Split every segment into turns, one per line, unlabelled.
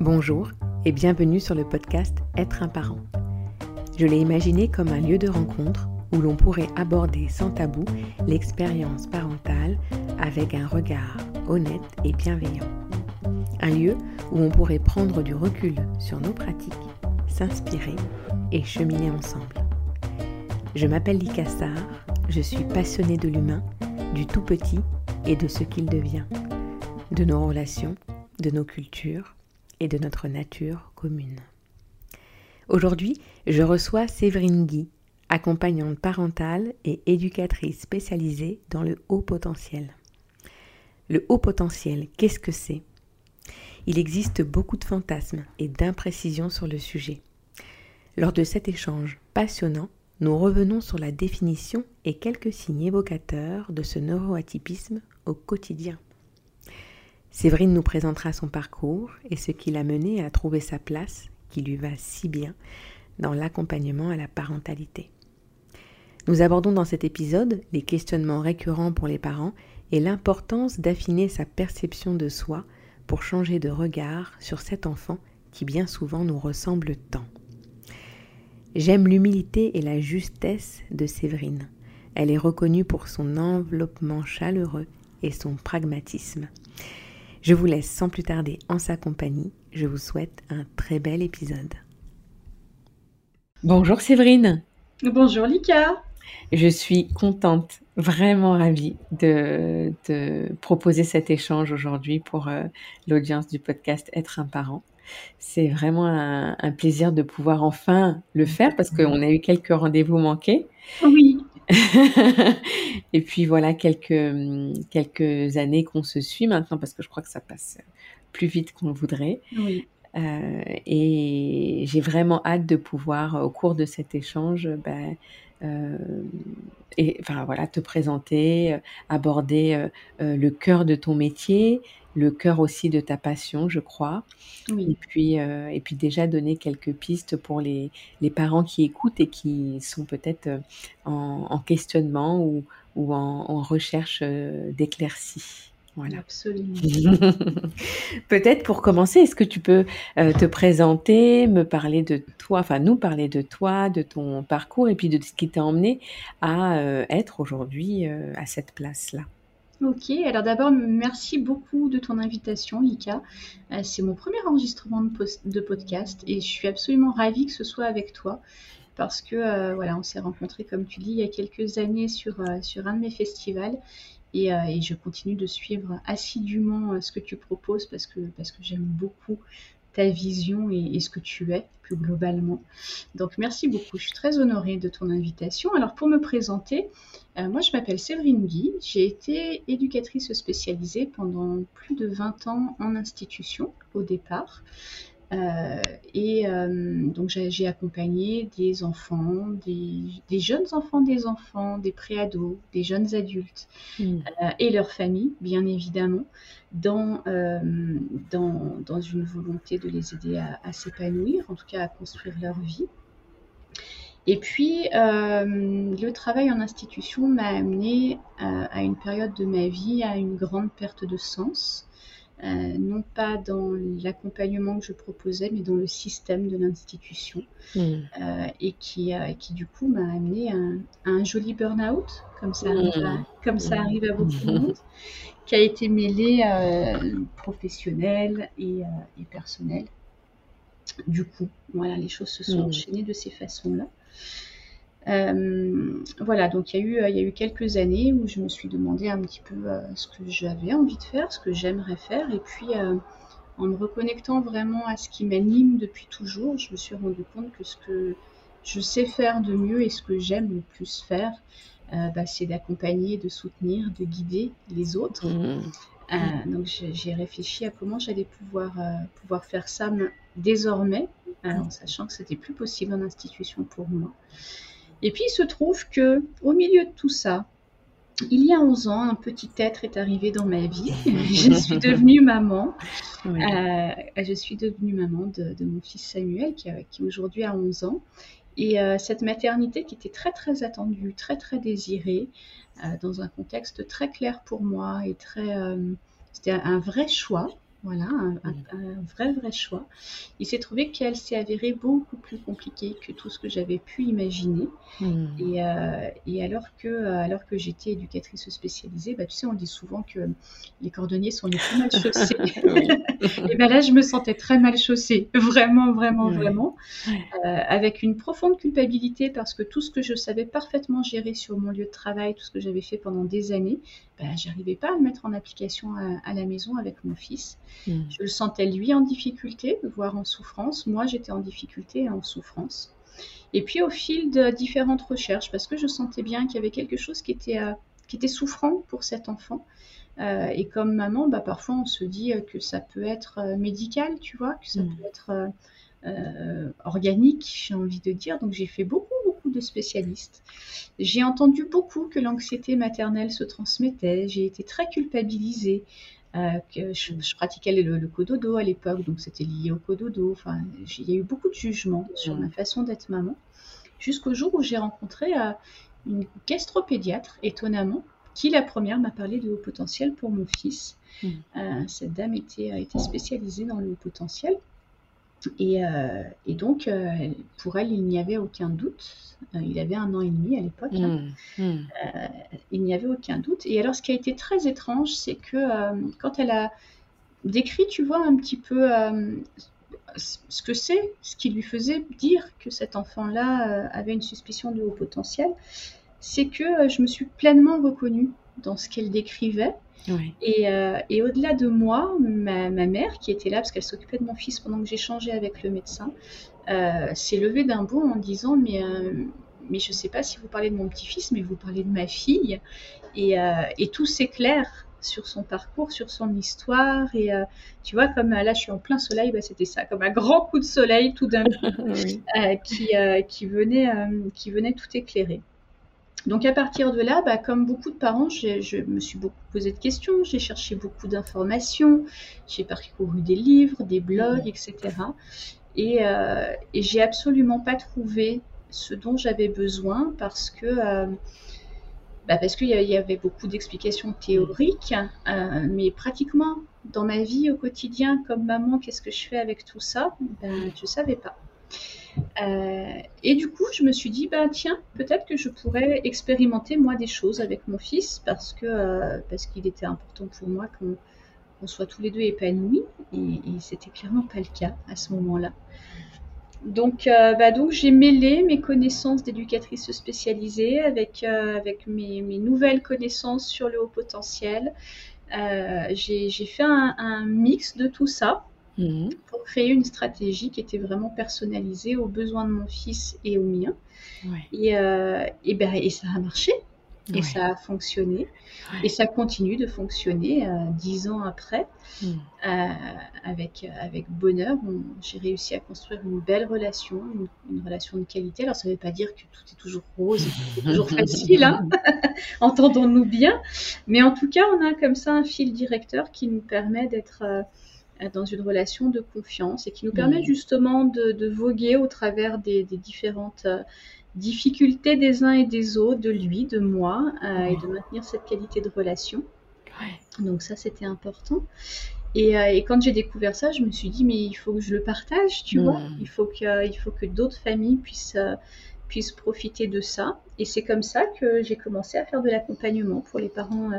Bonjour et bienvenue sur le podcast Être un parent. Je l'ai imaginé comme un lieu de rencontre où l'on pourrait aborder sans tabou l'expérience parentale avec un regard honnête et bienveillant. Un lieu où on pourrait prendre du recul sur nos pratiques, s'inspirer et cheminer ensemble. Je m'appelle Lika je suis passionnée de l'humain, du tout petit et de ce qu'il devient, de nos relations, de nos cultures et de notre nature commune. Aujourd'hui, je reçois Séverine Guy, accompagnante parentale et éducatrice spécialisée dans le haut potentiel. Le haut potentiel, qu'est-ce que c'est? Il existe beaucoup de fantasmes et d'imprécisions sur le sujet. Lors de cet échange passionnant, nous revenons sur la définition et quelques signes évocateurs de ce neuroatypisme au quotidien. Séverine nous présentera son parcours et ce qui l'a mené à trouver sa place, qui lui va si bien, dans l'accompagnement à la parentalité. Nous abordons dans cet épisode les questionnements récurrents pour les parents et l'importance d'affiner sa perception de soi pour changer de regard sur cet enfant qui bien souvent nous ressemble tant. J'aime l'humilité et la justesse de Séverine. Elle est reconnue pour son enveloppement chaleureux et son pragmatisme. Je vous laisse sans plus tarder en sa compagnie. Je vous souhaite un très bel épisode. Bonjour Séverine.
Bonjour Lika.
Je suis contente, vraiment ravie de, proposer cet échange aujourd'hui pour euh, l'audience du podcast Être un parent. C'est vraiment un, un, plaisir de pouvoir enfin le faire parce qu'on a eu quelques rendez-vous manqués.
Oui.
et puis voilà, quelques, quelques années qu'on se suit maintenant, parce que je crois que ça passe plus vite qu'on le voudrait. Euh, et j'ai vraiment hâte de pouvoir, au cours de cet échange, ben, euh, et, enfin voilà, te présenter, aborder euh, le cœur de ton métier, le cœur aussi de ta passion, je crois. Et, puis, euh, et puis déjà donner quelques pistes pour les, les, parents qui écoutent et qui sont peut-être euh, en, questionnement ou, ou en, recherche euh, d'éclaircie.
Voilà. Absolument.
Peut-être pour commencer, est-ce que tu peux te présenter, me parler de toi, enfin nous parler de toi, de ton parcours et puis de ce qui t'a emmené à être aujourd'hui à cette place-là?
Ok, alors d'abord, merci beaucoup de ton invitation, Lika. Euh, c'est mon premier enregistrement de, podcast et je suis absolument ravie que ce soit avec toi parce que euh, voilà, on s'est rencontrés, comme tu dis, il y a quelques années sur, euh, sur un de mes festivals et, je continue de suivre assidûment ce que tu proposes parce que, parce que j'aime beaucoup ta vision et, ce que tu es plus globalement. Donc merci beaucoup, je suis très honorée de ton invitation. Alors pour me présenter, euh, moi je m'appelle Séverine Guy, j'ai été éducatrice spécialisée pendant plus de 20 ans en institution au départ. Euh, et euh, donc j'ai accompagné des enfants, des, jeunes enfants, des enfants, des préados, des jeunes adultes hmm. euh, et leurs familles, bien évidemment, dans, dans, dans, une volonté de les aider à, s'épanouir, en tout cas à construire leur vie. Et puis, le travail en institution m'a amené à une période de ma vie à une grande perte de sens. Euh, non pas dans l'accompagnement que je proposais, mais dans le système de l'institution, hmm. euh, et qui, euh, qui du coup m'a amené à un, joli burn-out, comme, ça arrive à, hmm. comme ça arrive à beaucoup de monde, qui a été mêlé professionnel et, et, personnel. Du coup, voilà, les choses se sont hmm. enchaînées de ces façons-là. Euh, voilà, donc il y, a eu, il y a eu quelques années où je me suis demandé un petit peu euh, ce que j'avais envie de faire, ce que j'aimerais faire, et puis euh, en me reconnectant vraiment à ce qui m'anime depuis toujours, je me suis rendu compte que ce que je sais faire de mieux et ce que j'aime le plus faire, bah, c'est d'accompagner, de soutenir, de guider les autres. Mmh. donc j'ai réfléchi à comment j'allais pouvoir, pouvoir faire ça désormais, en sachant que c'était plus possible en institution pour moi. Et puis il se trouve que au milieu de tout ça, il y a 11 ans, un petit être est arrivé dans ma vie. je suis devenue maman. Euh, je suis devenue maman de, mon fils Samuel, qui, qui aujourd'hui a 11 ans. Et euh, cette maternité qui était très très attendue, très très désirée, euh, dans un contexte très clair pour moi et très, c'était un vrai choix Voilà, un, vrai, vrai choix. Il s'est trouvé qu'elle s'est avérée beaucoup plus compliquée que tout ce que j'avais pu imaginer. Hmm. Et, euh, et, alors que, alors que j'étais éducatrice spécialisée, bah, tu sais, on dit souvent que les cordonniers sont les plus mal chaussés. et ben là, je me sentais très mal chaussée, vraiment, vraiment, vraiment, euh, avec une profonde culpabilité parce que tout ce que je savais parfaitement gérer sur mon lieu de travail, tout ce que j'avais fait pendant des années, ben, j'arrivais pas à le mettre en application à la maison avec mon fils. Hmm. Je le sentais lui en difficulté, voire en souffrance. Moi, j'étais en difficulté et en souffrance. Et puis au fil de différentes recherches, parce que je sentais bien qu'il y avait quelque chose qui était, euh, qui était souffrant pour cet enfant. Euh, et comme maman, bah, parfois on se dit que ça peut être euh, médical, tu vois, que ça hmm. peut être organique, j'ai envie de dire. Donc j'ai fait beaucoup de spécialistes. J'ai entendu beaucoup que l'anxiété maternelle se transmettait. J'ai été très culpabilisée. Euh, je, pratiquais le, le, cododo à l'époque, donc c'était lié au cododo. Enfin, il y a eu beaucoup de jugements sur ma façon d'être maman, jusqu'au jour où j'ai rencontré euh, une gastropédiatre, étonnamment, qui la première m'a parlé de haut potentiel pour mon fils. Mmh. Euh, cette dame était, était spécialisée dans le haut potentiel. Euh, et, donc, euh, pour elle, il n'y avait aucun doute. Euh, il avait un an et demi à l'époque. Hein. Mmh, mmh. il n'y avait aucun doute. Et alors, ce qui a été très étrange, c'est que quand elle a décrit, tu vois, un petit peu ce que c'est, ce qui lui faisait dire que cet enfant-là avait une suspicion de haut potentiel, c'est que je me suis pleinement reconnue dans ce qu'elle décrivait. Euh, et, au-delà de moi, ma, mère, qui était là parce qu'elle s'occupait de mon fils pendant que j'échangeais avec le médecin, euh, s'est levée d'un bond en disant mais, euh, mais je ne sais pas si vous parlez de mon petit-fils, mais vous parlez de ma fille. Et, et tout s'éclaire sur son parcours, sur son histoire. Et tu vois, comme là, je suis en plein soleil, bah, c'était ça, comme un grand coup de soleil tout d'un coup qui, qui, venait, qui venait tout éclairer. Donc à partir de là, bah, comme beaucoup de parents, je me suis beaucoup posé de questions, j'ai cherché beaucoup d'informations, j'ai parcouru des livres, des blogs, etc. Et, euh, et j'ai absolument pas trouvé ce dont j'avais besoin parce que euh, bah, parce qu'il y avait beaucoup d'explications théoriques, euh, mais pratiquement dans ma vie au quotidien, comme maman, qu'est-ce que je fais avec tout ça? Ben, Je ne savais pas. Euh, et du coup, je me suis dit, bah tiens, peut-être que je pourrais expérimenter moi des choses avec mon fils parce que euh, parce qu'il était important pour moi qu'on soit tous les deux épanouis et, c'était clairement pas le cas à ce moment-là. Donc, euh, bah donc j'ai mêlé mes connaissances d'éducatrice spécialisée avec, mes, nouvelles connaissances sur le haut potentiel. j'ai fait un, mix de tout ça. Mhm. pour créer une stratégie qui était vraiment personnalisée aux besoins de mon fils et aux miens. Et, euh, et, ben, et ça a marché. Et ça a fonctionné. Et ça continue de fonctionner euh, dix ans après. Hmm. Euh, avec, avec bonheur, j'ai réussi à construire une belle relation, une, relation de qualité. Alors, ça ne veut pas dire que tout est toujours rose et toujours facile, hein entendons-nous bien. Mais en tout cas, on a comme ça un fil directeur qui nous permet d'être dans une relation de confiance et qui nous permet justement de, voguer au travers des, différentes euh, difficultés des uns et des autres, de lui, de moi, euh, et de maintenir cette qualité de relation. Donc ça, c'était important. Et, euh, et, quand j'ai découvert ça, je me suis dit, mais il faut que je le partage, tu vois. Il faut que, il faut que d'autres familles puissent, puissent profiter de ça. Et c'est comme ça que j'ai commencé à faire de l'accompagnement pour les parents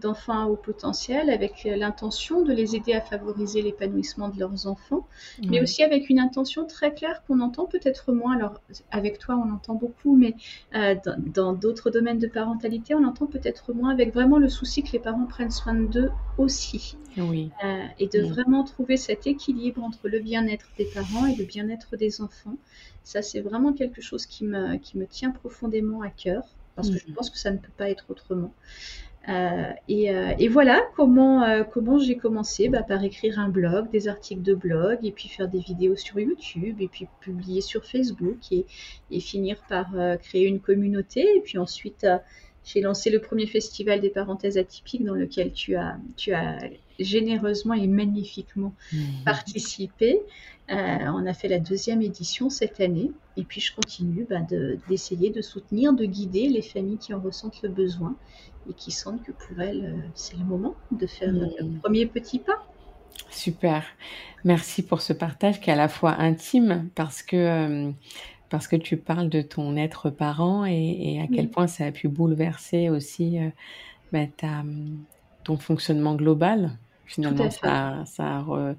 d'enfants au potentiel avec l'intention de les aider à favoriser l'épanouissement de leurs enfants, mais aussi avec une intention très claire qu'on entend peut-être moins. Alors avec toi on entend beaucoup, mais euh, dans d'autres domaines de parentalité on entend peut-être moins avec vraiment le souci que les parents prennent soin d'eux aussi. Oui. Euh, et de vraiment trouver cet équilibre entre le bien-être des parents et le bien-être des enfants. Ça c'est vraiment quelque chose qui me, qui me tient profondément à cœur parce que je pense que ça ne peut pas être autrement. Euh, euh, et, voilà comment, euh, comment j'ai commencé bah, par écrire un blog, des articles de blog, et puis faire des vidéos sur YouTube, et puis publier sur Facebook, et, et finir par créer une communauté. Et puis ensuite, j'ai lancé le premier festival des parenthèses atypiques dans lequel tu as, tu as généreusement et magnifiquement mmh. participé. on a fait la deuxième édition cette année. Et puis je continue bah, d'essayer de, soutenir, de guider les familles qui en ressentent le besoin et qui sentent que pour elles, euh, c'est le moment de faire le premier petit pas.
Super. Merci pour ce partage qui est à la fois intime parce que, euh, parce que tu parles de ton être parent et, à quel point ça a pu bouleverser aussi euh, bah, ton fonctionnement global. Finalement, ça, ça, a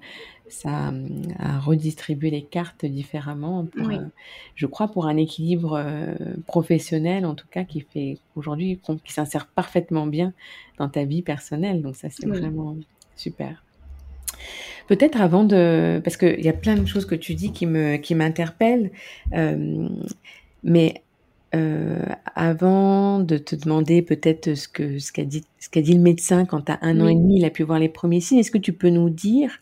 ça a redistribué les cartes différemment, je crois, pour un équilibre euh, professionnel, en tout cas, qui fait aujourd'hui, qui s'insère parfaitement bien dans ta vie personnelle. Donc ça, c'est vraiment super. Peut-être avant de, parce qu'il y a plein de choses que tu dis qui me, qui m'interpellent, euh, mais euh, avant de te demander peut-être ce que ce qu'a dit ce qu'a dit le médecin quand as un an et demi, il a pu voir les premiers signes. Est-ce que tu peux nous dire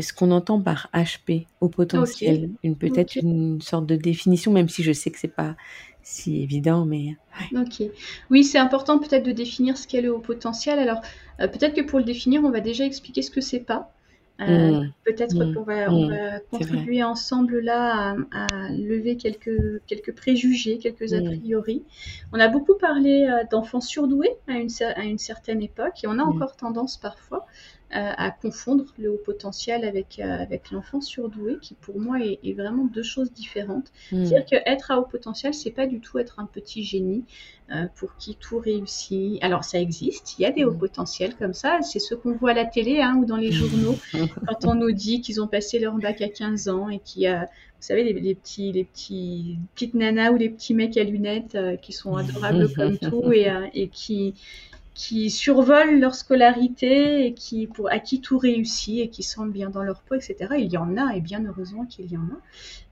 ce qu'on entend par HP au potentiel? Une peut-être une sorte de définition, même si je sais que c'est pas si évident, mais.
Ok. Oui, c'est important peut-être de définir ce qu'est le haut potentiel. Alors, euh, peut-être que pour le définir, on va déjà expliquer ce que c'est pas. Euh, mmh. Peut-être mmh. qu'on va, mmh. va contribuer ensemble là à, lever quelques, quelques préjugés, quelques a priori. On a beaucoup parlé euh, d'enfants surdoués à une, à une certaine époque et on a encore tendance parfois à confondre le haut potentiel avec, euh, avec l'enfant surdoué, qui pour moi est, vraiment deux choses différentes. Hmm. C'est-à-dire qu'être à haut potentiel, c'est pas du tout être un petit génie euh, pour qui tout réussit. Alors ça existe, il y a des hauts hmm. potentiels comme ça, c'est ce qu'on voit à la télé hein, ou dans les journaux, quand on nous dit qu'ils ont passé leur bac à 15 ans et qu'il y a vous savez, les, petits, les petits, petites nanas ou les petits mecs à lunettes euh, qui sont adorables comme tout et, et qui, qui survolent leur scolarité et à qui tout réussit et qui sentent bien dans leur peau, etc. Il y en a, et bien heureusement qu'il y en a,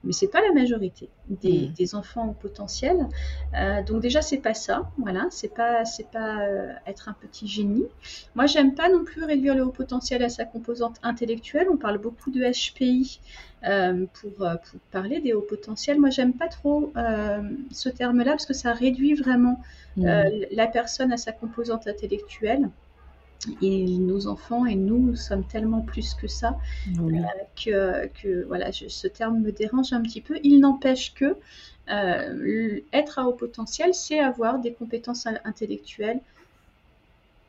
mais c'est pas la majorité des, mm. enfants au potentiel. Euh, donc déjà, c'est pas ça, voilà, c'est pas, c'est pas euh, être un petit génie. Moi, j'aime pas non plus réduire le haut potentiel à sa composante intellectuelle. On parle beaucoup de HPI euh, pour, pour, parler des hauts potentiels. Moi, j'aime pas trop ce terme-là parce que ça réduit vraiment mm. la personne à sa composante intellectuelle. Et nos enfants et nous, sommes tellement plus que ça que, que, voilà, ce terme me dérange un petit peu. Il n'empêche que être à haut potentiel, c'est avoir des compétences intellectuelles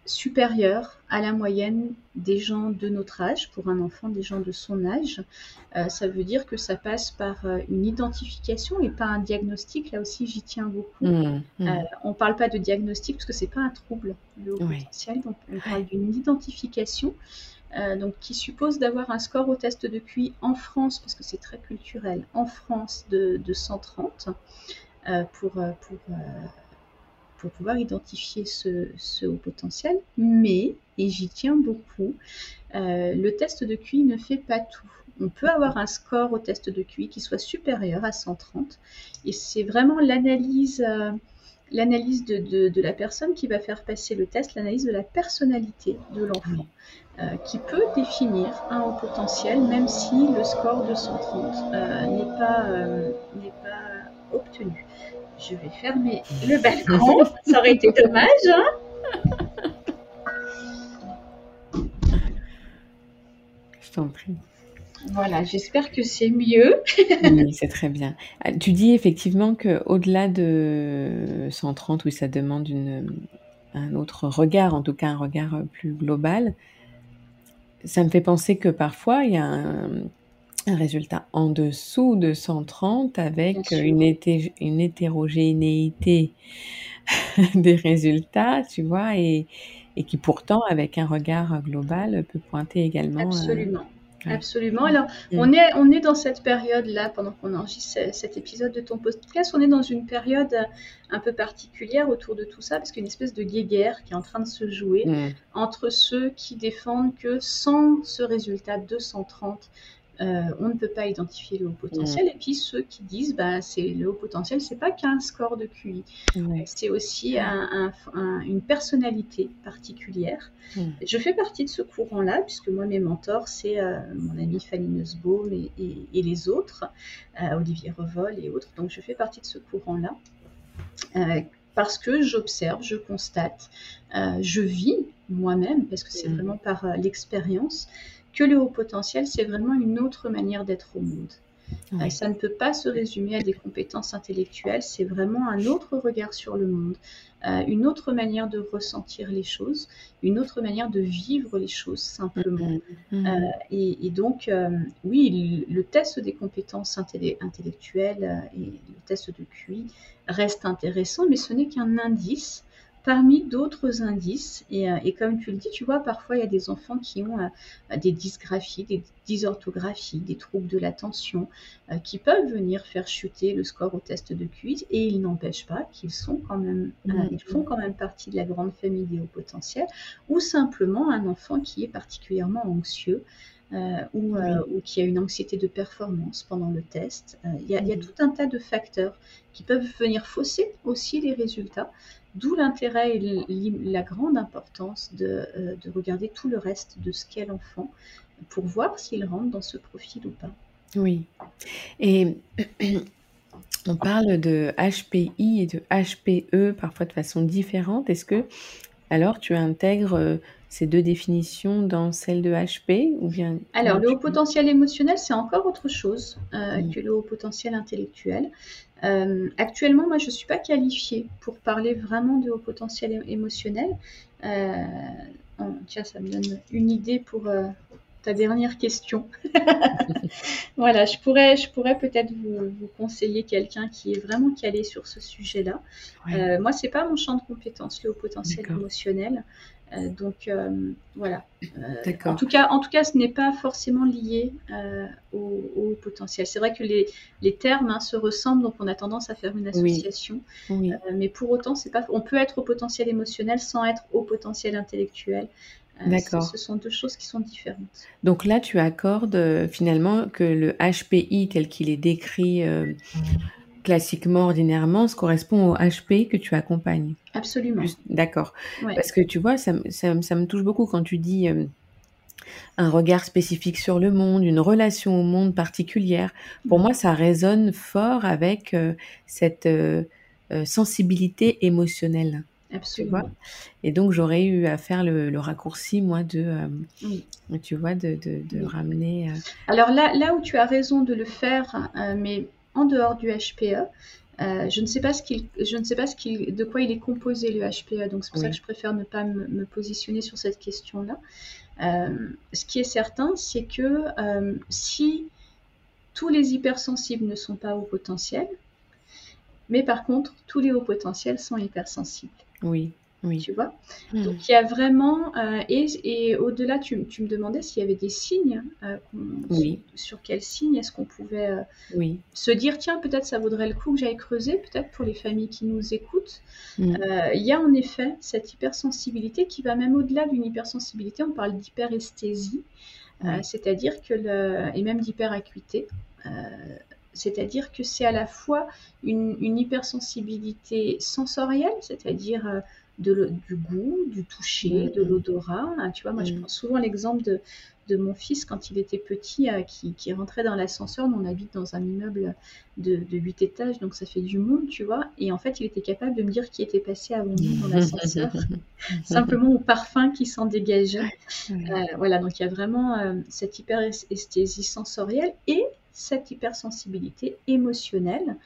supérieure à la moyenne des gens de notre âge, pour un enfant des gens de son âge. Euh, ça veut dire que ça passe par euh, une identification et pas un diagnostic. Là aussi, j'y tiens beaucoup. Mmh, mmh. Euh, on ne parle pas de diagnostic parce que c'est pas un trouble, le haut potentiel. Donc, on parle d'une identification. donc, qui suppose d'avoir un score au test de QI en France, parce que c'est très culturel, en France de, de 130 pour, pour pour pouvoir identifier ce, haut potentiel. Mais, et j'y tiens beaucoup, euh, le test de QI ne fait pas tout. On peut avoir un score au test de QI qui soit supérieur à 130. Et c'est vraiment l'analyse euh, l'analyse de, la personne qui va faire passer le test, l'analyse de la personnalité de l'enfant, euh, qui peut définir un haut potentiel, même si le score de 130 n'est pas, n'est pas obtenu je vais fermer le balcon. Ça aurait été dommage. Hein
je t'en prie.
Voilà, j'espère que c'est mieux.
oui, c'est très bien. Ah, tu dis effectivement qu'au-delà de 130, où ça demande une, un autre regard, en tout cas un regard plus global. Ça me fait penser que parfois, il y a un, un résultat en dessous de 130 avec une, une hétérogénéité des résultats, tu vois, et, et, qui pourtant, avec un regard global, peut pointer également.
Euh, Absolument. Absolument. Alors, on, est, on est dans cette période-là, pendant qu'on enregistre cet épisode de ton podcast, on est dans une période un peu particulière autour de tout ça, parce qu'il y a une espèce de guéguerre qui est en train de se jouer entre ceux qui défendent que sans ce résultat 230, euh, on ne peut pas identifier le haut potentiel. Et puis ceux qui disent, bah, c'est le haut potentiel, c'est pas qu'un score de QI, c'est aussi une personnalité particulière. Je fais partie de ce courant-là, puisque moi, mes mentors, c'est euh, mon ami Fanny Nussbaum et, les autres, euh, Olivier Revol et autres. Donc je fais partie de ce courant-là. parce que j'observe, je constate, je vis moi-même, parce que c'est mm. vraiment par l'expérience, que le haut potentiel, c'est vraiment une autre manière d'être au monde. Euh, ça ne peut pas se résumer à des compétences intellectuelles, c'est vraiment un autre regard sur le monde, euh, une autre manière de ressentir les choses, une autre manière de vivre les choses simplement. Mm-hmm. Mm-hmm. et, donc, oui, le, test des compétences intellectuelles et le test de QI reste intéressant, mais ce n'est qu'un indice parmi d'autres indices. Euh, et, comme tu le dis, tu vois, parfois il y a des enfants qui ont euh, des dysgraphies, des dysorthographies, des troubles de l'attention, euh, qui peuvent venir faire chuter le score au test de QI, et il n'empêche pas qu'ils sont quand même, ils font quand même partie de la grande famille des hauts potentiels, ou simplement un enfant qui est particulièrement anxieux. ou, qui a une anxiété de performance pendant le test. Il y, a tout un tas de facteurs qui peuvent venir fausser aussi les résultats. D'où l'intérêt et la grande importance euh, de, regarder tout le reste de ce qu'est l'enfant pour voir s'il rentre dans ce profil ou pas.
Oui. Et on parle de HPI et de HPE parfois de façon différente. Est-ce que alors tu intègres euh, ces deux définitions dans celle de HP ou bien
Alors le haut potentiel émotionnel c'est encore autre chose euh, que le haut potentiel intellectuel. Euh, actuellement, moi, je ne suis pas qualifiée pour parler vraiment de haut potentiel émotionnel. Euh, tiens, ça me donne une idée pour ta dernière question. voilà, je pourrais, je pourrais peut-être vous, conseiller quelqu'un qui est vraiment calé sur ce sujet-là. moi, ce n'est pas mon champ de compétence, le haut potentiel émotionnel. Euh, donc euh, voilà. Euh, en tout cas, en tout cas, ce n'est pas forcément lié au, potentiel. C'est vrai que les, les termes hein, se ressemblent, donc on a tendance à faire une association. mais pour autant, c'est pas. On peut être au potentiel émotionnel sans être au potentiel intellectuel. D'accord. Ce, sont deux choses qui sont différentes.
Donc là, tu accordes finalement que le HPI tel qu'il est décrit classiquement, ordinairement, ce correspond au HP que tu accompagnes.
Absolument.
D'accord. Parce que tu vois, ça, me touche beaucoup quand tu dis euh, un regard spécifique sur le monde, une relation au monde particulière. Pour moi, ça résonne fort avec euh, cette euh, sensibilité émotionnelle.
Absolument.
et donc, j'aurais eu à faire le, raccourci, moi, de, tu vois, de, ramener.
Alors là, là où tu as raison de le faire, mais en dehors du HPE. Euh, je ne sais pas ce qu'il, je ne sais pas ce qu'il, de quoi il est composé le HPE, donc c'est pour ça que je préfère ne pas me, positionner sur cette question-là. Euh, ce qui est certain, c'est que euh, si tous les hypersensibles ne sont pas au potentiel, mais par contre tous les hauts potentiels sont hypersensibles.
Oui. Oui.
Tu vois? Hmm. Donc il y a vraiment. Euh, et, au-delà, tu, me demandais s'il y avait des signes. Euh, oui. sur, quels signes est-ce qu'on pouvait euh, oui. se dire tiens, peut-être ça vaudrait le coup que j'aille creuser, peut-être pour les familles qui nous écoutent. Hmm. Il y a en effet cette hypersensibilité qui va même au-delà d'une hypersensibilité. On parle d'hyperesthésie, c'est-à-dire que le. et même d'hyperacuité. c'est-à-dire que c'est à la fois une, une hypersensibilité sensorielle, c'est-à-dire de, du goût, du toucher, de l'odorat. Hein, tu vois, moi, je prends souvent l'exemple de, de, mon fils quand il était petit, euh, qui, qui, rentrait dans l'ascenseur. On habite dans un immeuble de, de 8 étages, donc ça fait du monde, tu vois. Et en fait, il était capable de me dire qui était passé avant nous dans l'ascenseur, simplement au parfum qui s'en dégageait. Euh, voilà, donc il y a vraiment euh, cette hyperesthésie sensorielle et cette hypersensibilité émotionnelle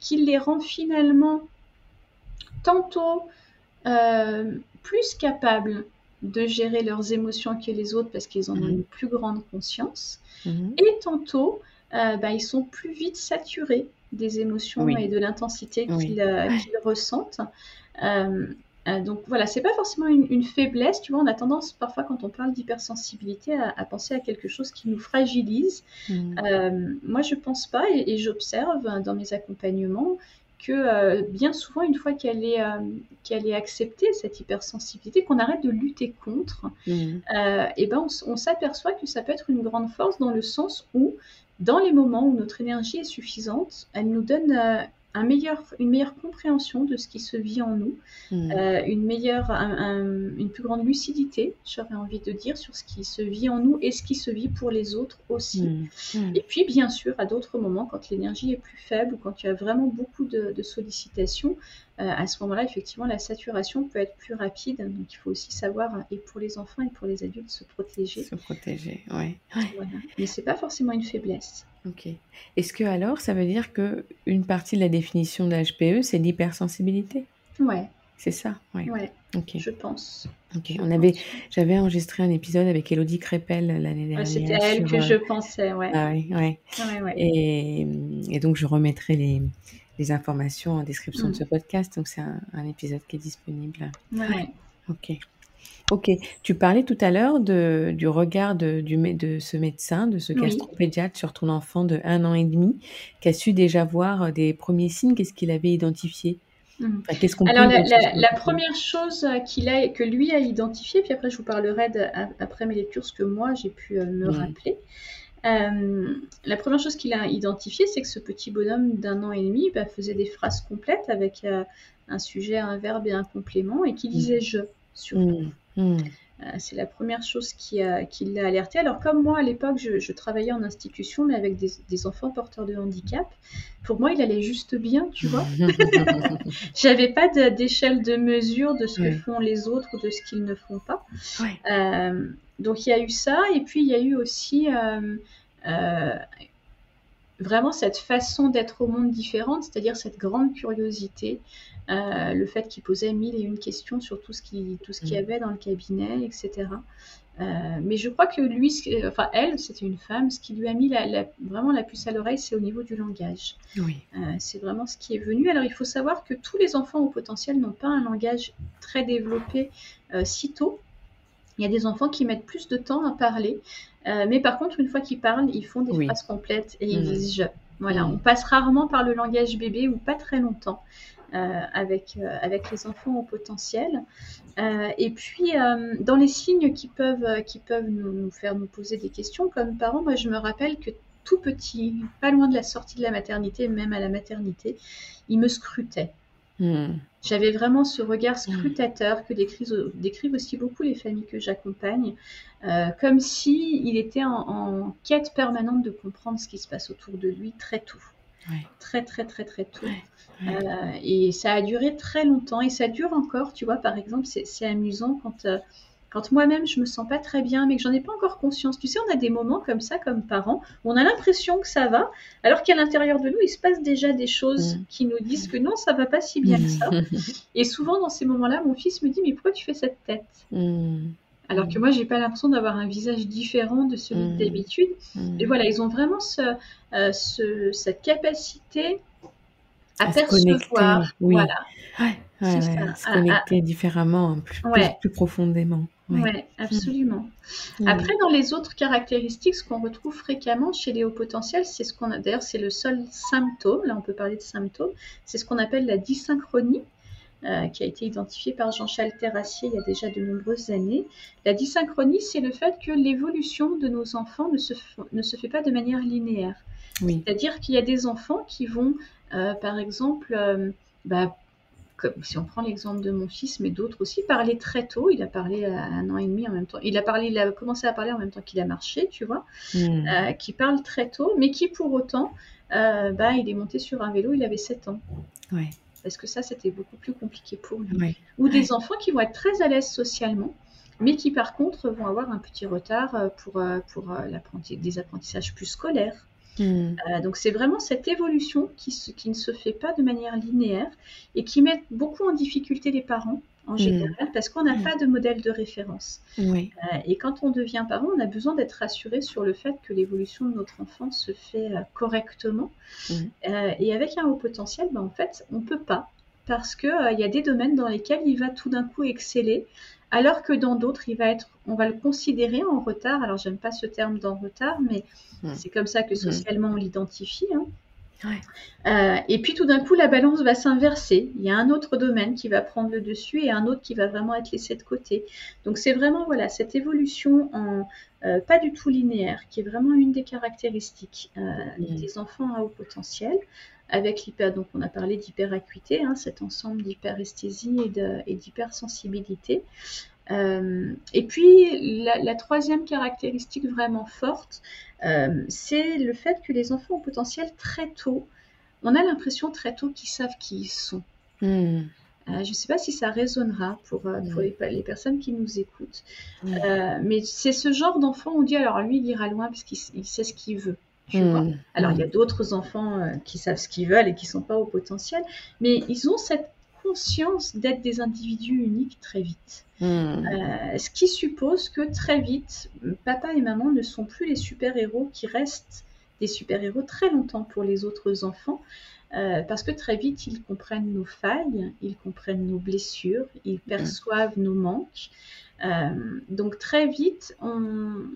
qui les rend finalement tantôt euh, plus capables de gérer leurs émotions que les autres parce qu'ils en ont mhm. une plus grande conscience, mhm. et tantôt euh, bah, ils sont plus vite saturés des émotions et de l'intensité qu'ils euh, ressentent. donc voilà, c'est pas forcément une, faiblesse, tu vois, on a tendance parfois quand on parle d'hypersensibilité à, penser à quelque chose qui nous fragilise. Mhm. moi je pense pas et j'observe dans mes accompagnements que euh, bien souvent, une fois qu'elle est, euh, qu'elle est acceptée, cette hypersensibilité, qu'on arrête de lutter contre, mmh. euh, et ben on, s'aperçoit que ça peut être une grande force dans le sens où, dans les moments où notre énergie est suffisante, elle nous donne meilleur, une meilleure compréhension de ce qui se vit en nous, hmm. euh, une meilleure, une plus grande lucidité, j'aurais envie de dire, sur ce qui se vit en nous et ce qui se vit pour les autres aussi. Hmm. Hmm. Et puis, bien sûr, à d'autres moments, quand l'énergie est plus faible ou quand tu as vraiment beaucoup de, sollicitations, à ce moment-là, effectivement, la saturation peut être plus rapide. Donc, il faut aussi savoir, et pour les enfants et pour les adultes, se protéger.
Se protéger, oui.
Voilà. Mais c'est pas forcément une faiblesse.
Ok. Est-ce que alors, ça veut dire que une partie de la définition de HPE, c'est l'hypersensibilité?
Ouais.
C'est ça,
ouais. ouais. Je pense.
Ok. On avait, j'avais enregistré un épisode avec Elodie Crépel l'année dernière.
C'était à elle que je pensais, ouais.
Ah oui, ouais. ouais, Et, et, donc je remettrai les, les informations en description de ce mm. podcast. Donc c'est un, un, épisode qui est disponible.
Ouais.
Ok. Ok, tu parlais tout à l'heure de, du regard de, du, de ce médecin, de ce gastropédiatre sur ton enfant de un an et demi, qui a su déjà voir des premiers signes? Qu'est-ce qu'il avait identifié?
Qu'on Alors, la, la, première chose qu'il a, que lui a identifié, puis après je vous parlerai de, après mes lectures, ce que moi j'ai pu euh, me mmh. rappeler. Euh, la première chose qu'il a identifié, c'est que ce petit bonhomme d'un an et demi bah, faisait des phrases complètes avec euh, un sujet, un verbe et un complément, et qui mmh. disait je surtout. Euh, c'est la première chose qui, l'a alerté. Alors comme moi à l'époque, je, travaillais en institution, mais avec des, enfants porteurs de handicap, pour moi il allait juste bien, tu vois. J'avais pas d'échelle de, mesure de ce que font les autres ou de ce qu'ils ne font pas. Donc il y a eu ça, et puis il y a eu aussi euh, vraiment cette façon d'être au monde différente, c'est-à-dire cette grande curiosité, euh, le fait qu'il posait mille et une questions sur tout ce tout ce qu'il y mm. avait dans le cabinet, etc. Euh, mais je crois que lui, enfin elle, c'était une femme, ce qui lui a mis la, vraiment la puce à l'oreille, c'est au niveau du langage.
Oui.
Euh, c'est vraiment ce qui est venu. Alors il faut savoir que tous les enfants au potentiel n'ont pas un langage très développé si tôt. Il y a des enfants qui mettent plus de temps à parler, mais par contre, une fois qu'ils parlent, ils font des phrases complètes et ils mm. disent je. Voilà, mm. on passe rarement par le langage bébé ou pas très longtemps. Euh, avec, euh, avec les enfants au potentiel. Euh, et puis, dans les signes qui peuvent, qui peuvent nous, faire nous poser des questions comme parents, moi je me rappelle que tout petit, pas loin de la sortie de la maternité, même à la maternité, il me scrutait. Hmm. J'avais vraiment ce regard hmm. scrutateur que décrivent, décrivent, aussi beaucoup les familles que j'accompagne, comme si il était en, quête permanente de comprendre ce qui se passe autour de lui très tôt. Très, très, très, très tôt. Euh, et ça a duré très longtemps et ça dure encore, tu vois, par exemple, c'est amusant quand, euh, quand moi-même je me sens pas très bien, mais que j'en ai pas encore conscience. Tu sais, on a des moments comme ça, comme parents, où on a l'impression que ça va, alors qu'à l'intérieur de nous, il se passe déjà des choses mm. qui nous disent que non, ça va pas si bien que ça. et souvent, dans ces moments-là, mon fils me dit, mais pourquoi tu fais cette tête? Mm. Alors que moi, j'ai pas l'impression d'avoir un visage différent de celui mm. d'habitude. Et voilà, ils ont vraiment ce, euh, ce, cette capacité à, percevoir.
oui. Voilà. Ouais, se connecter différemment, plus, plus, profondément.
Oui, absolument. Mm. Après, dans les autres caractéristiques, ce qu'on retrouve fréquemment chez les hauts potentiels, c'est ce qu'on a, d'ailleurs, c'est le seul symptôme, là on peut parler de symptômes, c'est ce qu'on appelle la dysynchronie. Euh, qui a été identifié par Jean-Charles Terrassier il y a déjà de nombreuses années. La dysynchronie, c'est le fait que l'évolution de nos enfants ne se, ne se fait pas de manière linéaire.
Oui.
C'est-à-dire qu'il y a des enfants qui vont euh, par exemple, euh, bah, comme, si on prend l'exemple de mon fils, mais d'autres aussi, parler très tôt. Il a parlé à un an et demi en même temps. Il a parlé, il a commencé à parler en même temps qu'il a marché, tu vois. Hmm. Euh, qui parle très tôt, mais qui pour autant, bah, il est monté sur un vélo. Il avait 7 ans.
Ouais.
Parce que ça, c'était beaucoup plus compliqué pour lui. Ou des enfants qui vont être très à l'aise socialement, mais qui par contre vont avoir un petit retard pour, pour des apprentissages plus scolaires. Hmm. Euh, donc c'est vraiment cette évolution qui, qui, ne se fait pas de manière linéaire et qui met beaucoup en difficulté les parents en hmm. général parce qu'on n'a hmm. pas de modèle de référence.
Oui.
Euh, et quand on devient parent, on a besoin d'être rassuré sur le fait que l'évolution de notre enfant se fait euh, correctement. et avec un haut potentiel, ben, en fait, on ne peut pas parce qu'il il y a des domaines dans lesquels il va tout d'un coup exceller alors que dans d'autres, il va être, on va le considérer en retard. Alors, j'aime pas ce terme d'en retard, mais hmm. c'est comme ça que hmm. socialement on l'identifie. Hein. Euh, et puis tout d'un coup, la balance va s'inverser. Il y a un autre domaine qui va prendre le dessus et un autre qui va vraiment être laissé de côté. Donc c'est vraiment voilà cette évolution en euh, pas du tout linéaire qui est vraiment une des caractéristiques euh, hmm. des enfants à haut potentiel avec l'hyper, donc on a parlé d'hyperacuité, hein, cet ensemble d'hyperesthésie et d'hypersensibilité. Euh, et puis la, troisième caractéristique vraiment forte, euh, c'est le fait que les enfants au potentiel très tôt, on a l'impression très tôt qu'ils savent qui ils sont. Hmm. je ne sais pas si ça résonnera pour, pour les, les, personnes qui nous écoutent. mais c'est ce genre d'enfant, on dit alors lui, il ira loin parce qu'il sait ce qu'il veut. Hmm. Alors, il y a d'autres enfants euh, qui savent ce qu'ils veulent et qui ne sont pas au potentiel, mais ils ont cette conscience d'être des individus uniques très vite. Hmm. Euh, ce qui suppose que très vite, papa et maman ne sont plus les super-héros qui restent des super-héros très longtemps pour les autres enfants. Euh, parce que très vite, ils comprennent nos failles, ils comprennent nos blessures, ils hmm. perçoivent nos manques. donc très vite, on,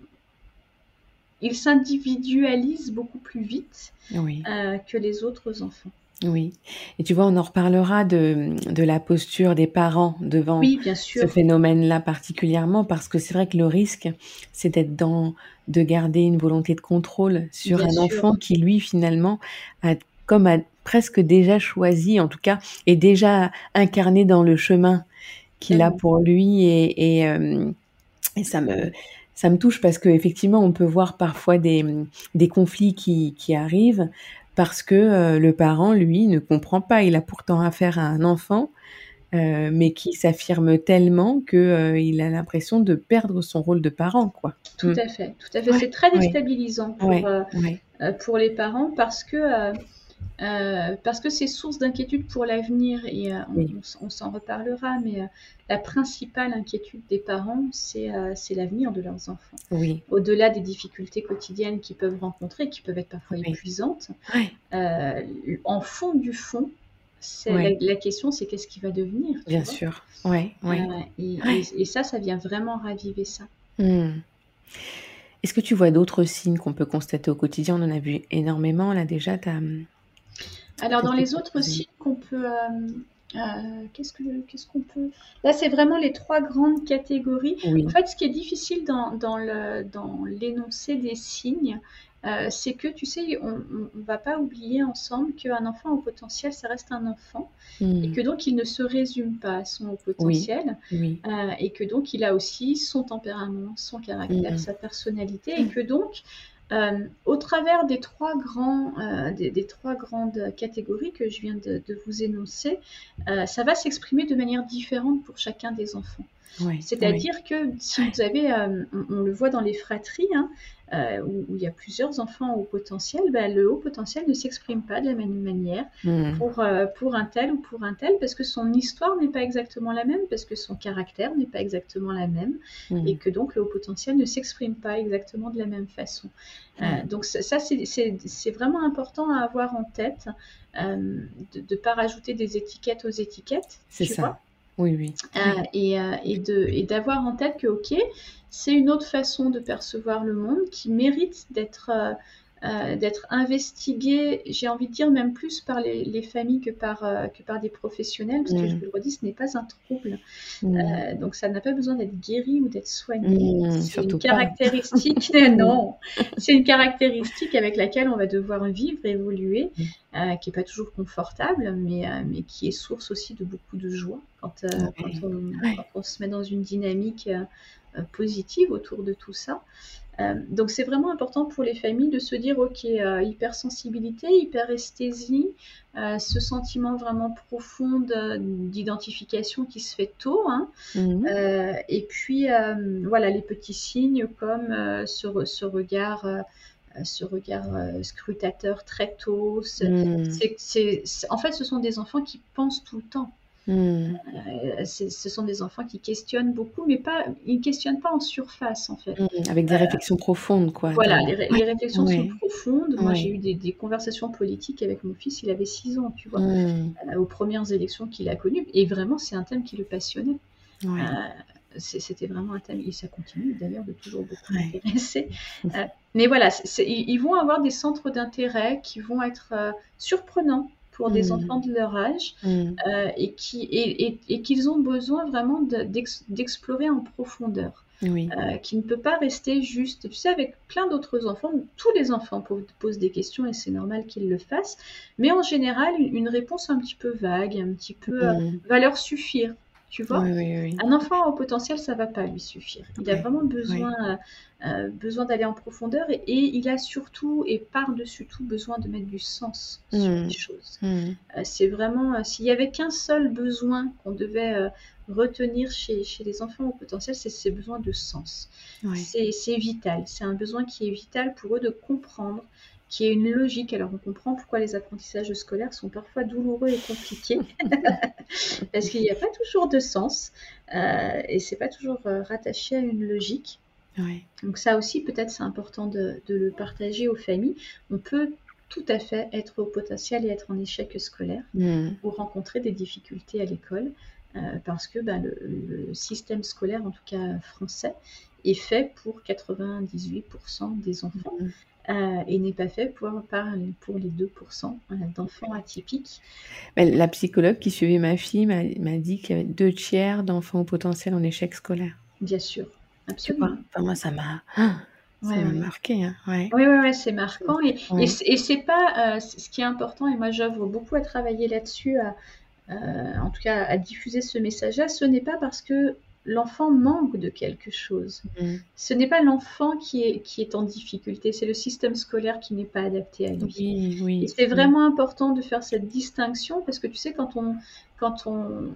ils s'individualisent beaucoup plus vite euh, que les autres enfants.
Oui, et tu vois, on en reparlera de, de la posture des parents devant ce phénomène-là particulièrement, parce que c'est vrai que le risque, c'est d'être dans, de garder une volonté de contrôle sur un enfant qui, lui, finalement, a, comme a presque déjà choisi, en tout cas, est déjà incarné dans le chemin qu'il a pour lui, et, et, euh, et ça me ça me touche parce qu'effectivement, on peut voir parfois des, des conflits qui, qui arrivent parce que euh, le parent, lui, ne comprend pas. Il a pourtant affaire à un enfant, euh, mais qui s'affirme tellement qu'il euh, il a l'impression de perdre son rôle de parent. Quoi.
Tout mm. à fait, tout à fait. C'est très déstabilisant pour, pour les parents parce que euh, parce que c'est source d'inquiétude pour l'avenir et euh, on, s'en reparlera, mais euh, la principale inquiétude des parents, c'est l'avenir de leurs enfants. Oui. Au-delà des difficultés quotidiennes qu'ils peuvent rencontrer, qui peuvent être parfois épuisantes, en fond du fond, la, la, question, c'est qu'est-ce qui va devenir
Bien sûr, ouais,
et, et, ça, ça vient vraiment raviver ça.
Hmm. Est-ce que tu vois d'autres signes qu'on peut constater au quotidien? On en a vu énormément là déjà. Tu as
alors, dans les autres signes qu'on peut. Euh, euh, qu'est-ce qu'on peut? Là, c'est vraiment les trois grandes catégories. En fait, ce qui est difficile dans, dans l'énoncé des signes, euh, c'est que, tu sais, on ne va pas oublier ensemble qu'un enfant au potentiel, ça reste un enfant, et hmm. que donc il ne se résume pas à son haut potentiel, et que donc il a aussi son tempérament, son caractère, hmm. sa personnalité, et que donc euh, au travers des trois, grands, euh, des, trois grandes catégories que je viens de, vous énoncer, euh, ça va s'exprimer de manière différente pour chacun des enfants. C'est-à-dire que si vous avez, on, le voit dans les fratries, hein, euh, où, il y a plusieurs enfants au potentiel, ben, le haut potentiel ne s'exprime pas de la même manière hmm. pour, euh, pour un tel ou pour un tel, parce que son histoire n'est pas exactement la même, parce que son caractère n'est pas exactement la même, hmm. et que donc le haut potentiel ne s'exprime pas exactement de la même façon. Euh, hmm. donc ça, c'est vraiment important à avoir en tête, de ne pas rajouter des étiquettes aux étiquettes.
C'est ça. Oui, oui.
et, et d'avoir en tête que, OK, c'est une autre façon de percevoir le monde qui mérite d'être euh, euh, d'être investiguée, j'ai envie de dire même plus par les, familles que par, euh, que par des professionnels, parce que je mm. vous le redis, ce n'est pas un trouble. Mm. donc ça n'a pas besoin d'être guéri ou d'être soigné. Mm, c'est une caractéristique, non, c'est une caractéristique avec laquelle on va devoir vivre, évoluer, qui n'est pas toujours confortable, mais, mais qui est source aussi de beaucoup de joie quand, on, quand on, se met dans une dynamique euh, positive autour de tout ça. Euh, donc c'est vraiment important pour les familles de se dire, ok, euh, hypersensibilité, hyperesthésie, ce sentiment vraiment profond d'identification qui se fait tôt. Hein. Mhm. et puis, voilà, les petits signes comme ce, ce, regard ce regard scrutateur très tôt. Mhm. en fait, ce sont des enfants qui pensent tout le temps. Hmm. Euh, ce sont des enfants qui questionnent beaucoup, mais pas, ils ne questionnent pas en surface, en fait.
Hmm, avec des euh, réflexions profondes, quoi.
Voilà, les, réflexions sont profondes. Moi, j'ai eu des, conversations politiques avec mon fils, il avait 6 ans, tu vois, hmm. euh, aux premières élections qu'il a connues. Et vraiment, c'est un thème qui le passionnait. c'était vraiment un thème, et ça continue d'ailleurs de toujours beaucoup m'intéresser. mais voilà, ils vont avoir des centres d'intérêt qui vont être surprenants pour des hmm. enfants de leur âge hmm. euh, et qui et, qu'ils ont besoin vraiment d'explorer en profondeur. Euh, qui ne peut pas rester juste. Tu sais, avec plein d'autres enfants, tous les enfants posent des questions et c'est normal qu'ils le fassent, mais en général, une, réponse un petit peu vague, un petit peu euh, hmm. va leur suffire. Tu vois Un enfant au potentiel, ça va pas lui suffire. Il a vraiment besoin, euh, besoin d'aller en profondeur et, il a surtout et par-dessus tout besoin de mettre du sens sur hmm. les choses. Hmm. Euh, c'est vraiment, euh, s'il y avait qu'un seul besoin qu'on devait retenir chez, chez, les enfants au potentiel, c'est ces besoins de sens. C'est vital. C'est un besoin qui est vital pour eux de comprendre qui est une logique. Alors on comprend pourquoi les apprentissages scolaires sont parfois douloureux et compliqués, parce qu'il n'y a pas toujours de sens euh, et c'est pas toujours euh, rattaché à une logique. Donc ça aussi peut-être c'est important de, le partager aux familles. On peut tout à fait être au potentiel et être en échec scolaire mm. ou rencontrer des difficultés à l'école. Euh, parce que bah, le, système scolaire, en tout cas français, est fait pour 98% des enfants. Mm. Euh, et n'est pas fait pour, pour les 2% euh, d'enfants atypiques.
la psychologue qui suivait ma fille m'a dit qu'il y avait deux tiers d'enfants au potentiel en échec scolaire.
Bien sûr, absolument.
moi, ça m'a marqué. Hein,
oui, oui, ouais, c'est marquant. Et, et c'est pas euh, ce qui est important, et moi j'œuvre beaucoup à travailler là-dessus, en tout cas à diffuser ce message-là. Ce n'est pas parce que l'enfant manque de quelque chose. Mm. Ce n'est pas l'enfant qui est, qui est en difficulté, c'est le système scolaire qui n'est pas adapté à lui. c'est vraiment important de faire cette distinction parce que tu sais, quand on, quand on,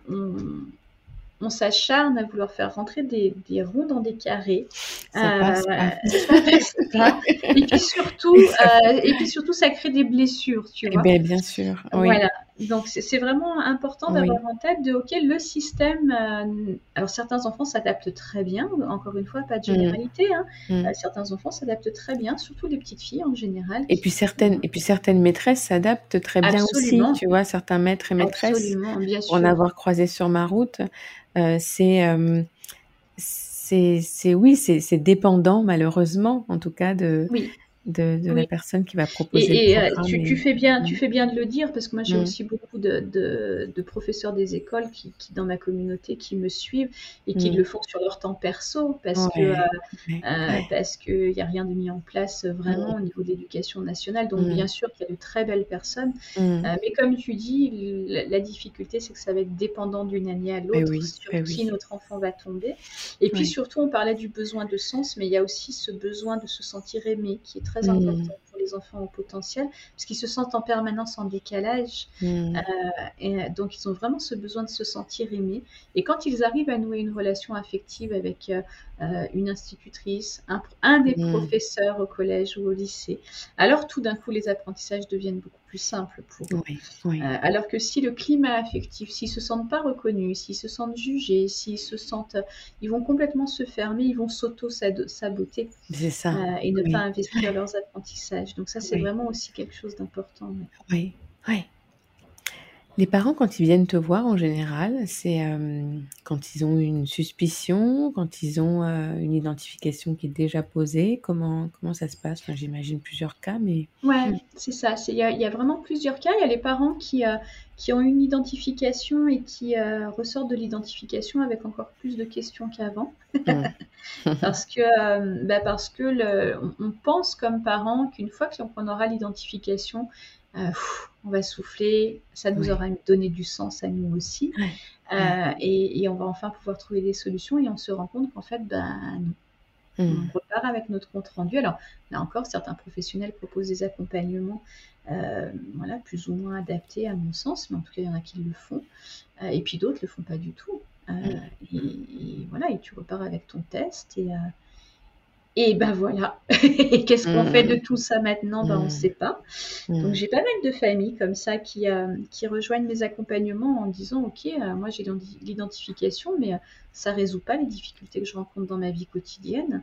on s'acharne à vouloir faire rentrer des, des, ronds dans des carrés. Ça euh, et puis surtout, euh, et puis surtout, ça crée des blessures, tu
eh
vois.
Ben, bien sûr.
Voilà. Donc c'est vraiment important d'avoir en tête de ok le système. Euh, alors certains enfants s'adaptent très bien. Encore une fois, pas de mm. généralité. Hein. Mm. certains enfants s'adaptent très bien, surtout les petites filles en général.
Et puis certaines, et puis certaines maîtresses s'adaptent très bien aussi. Tu vois, certains maîtres et maîtresses, bien sûr. en avoir croisé sur ma route, euh, euh, c'est c'est oui, c'est dépendant malheureusement, en tout cas de.
Oui
de, la personne qui va proposer.
Et, euh, tu, fais bien, tu fais bien de le dire parce que moi j'ai mm. aussi beaucoup de, de, professeurs des écoles qui, qui, dans ma communauté qui me suivent et qui mm. le font sur leur temps perso parce que euh, euh, parce qu'il n'y a rien de mis en place vraiment mm. au niveau de l'éducation nationale. Donc bien sûr qu'il y a de très belles personnes, mais comme tu dis, la, difficulté c'est que ça va être dépendant d'une année à l'autre sur qui notre enfant va tomber. Et puis surtout on parlait du besoin de sens, mais il y a aussi ce besoin de se sentir aimé qui est très très important mm. pour les enfants au potentiel, parce qu'ils se sentent en permanence en décalage. Mm. Euh, et euh, donc, ils ont vraiment ce besoin de se sentir aimés. Et quand ils arrivent à nouer une relation affective avec euh, une institutrice, un, des mm. professeurs au collège ou au lycée, alors tout d'un coup, les apprentissages deviennent beaucoup plus simples pour eux. alors que si le climat affectif, s'ils se sentent pas reconnus, s'ils se sentent jugés, s'ils se sentent, ils vont complètement se fermer, ils vont s'auto-saboter.
C'est ça.
et ne pas investir leur apprentissages. Donc ça, c'est vraiment aussi quelque chose d'important.
Oui, oui. Les parents, quand ils viennent te voir en général, c'est euh, quand ils ont une suspicion, quand ils ont euh, une identification qui est déjà posée. Comment, comment ça se passe? J'imagine plusieurs cas, mais...
Ouais, mm. c'est ça. Il y a, y a, vraiment plusieurs cas. Il y a les parents qui, euh, qui ont une identification et qui ressortent de l'identification avec encore plus de questions qu'avant. Parce que, bah parce que le, on, pense comme parents qu'une fois qu'on aura l'identification, euh, on va souffler, ça nous aura donné du sens à nous aussi. Euh, et, on va enfin pouvoir trouver des solutions et on se rend compte qu'en fait, ben non. Hmm. On repart avec notre compte rendu. Alors, là encore, certains professionnels proposent des accompagnements euh, voilà, plus ou moins adaptés à mon sens, mais en tout cas, il y en a qui le font. et puis d'autres ne le font pas du tout. et, voilà, et tu repars avec ton test et, et ben voilà. Qu'est-ce qu'on fait de mmh. tout ça maintenant? Ben, On ne mmh. sait pas. Mmh. Donc j'ai pas mal de familles comme ça qui, euh, qui rejoignent mes accompagnements en disant Ok, euh, moi j'ai l'identification, mais euh, ça résout pas les difficultés que je rencontre dans ma vie quotidienne.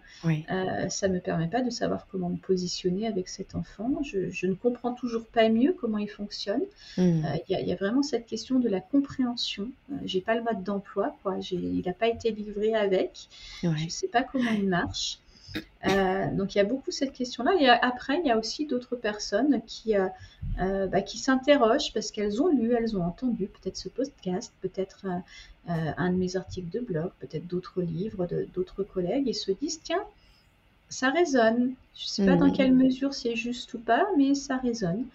ça me permet pas de savoir comment me positionner avec cet enfant. Je, ne comprends toujours pas mieux comment il fonctionne. Il y, a vraiment cette question de la compréhension. j'ai pas le mode d'emploi, quoi. Il n'a pas été livré avec. Je ne sais pas comment il marche. Euh, donc il y a beaucoup cette question-là. Et après, il y a aussi d'autres personnes qui, euh, euh, bah, qui s'interrogent parce qu'elles ont lu, elles ont entendu peut-être ce podcast, peut-être un de mes articles de blog, peut-être d'autres livres d'autres collègues et se disent tiens, ça résonne. Je ne sais pas dans mmh. quelle mesure c'est juste ou pas, mais ça résonne.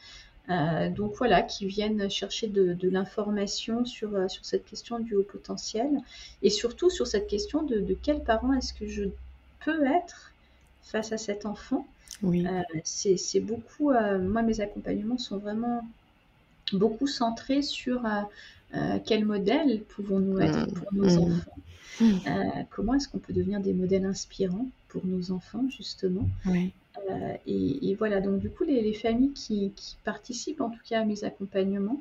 donc voilà, qui viennent chercher de, l'information sur, sur cette question du haut potentiel et surtout sur cette question de, de quel parent est-ce que je peux être face à cet enfant. Oui. c'est beaucoup, moi mes accompagnements sont vraiment beaucoup centrés sur quel modèle pouvons-nous être mmh. pour nos mmh. enfants. Mmh. comment est-ce qu'on peut devenir des modèles inspirants pour nos enfants, justement. et, voilà, donc du coup, les, familles qui, participent en tout cas à mes accompagnements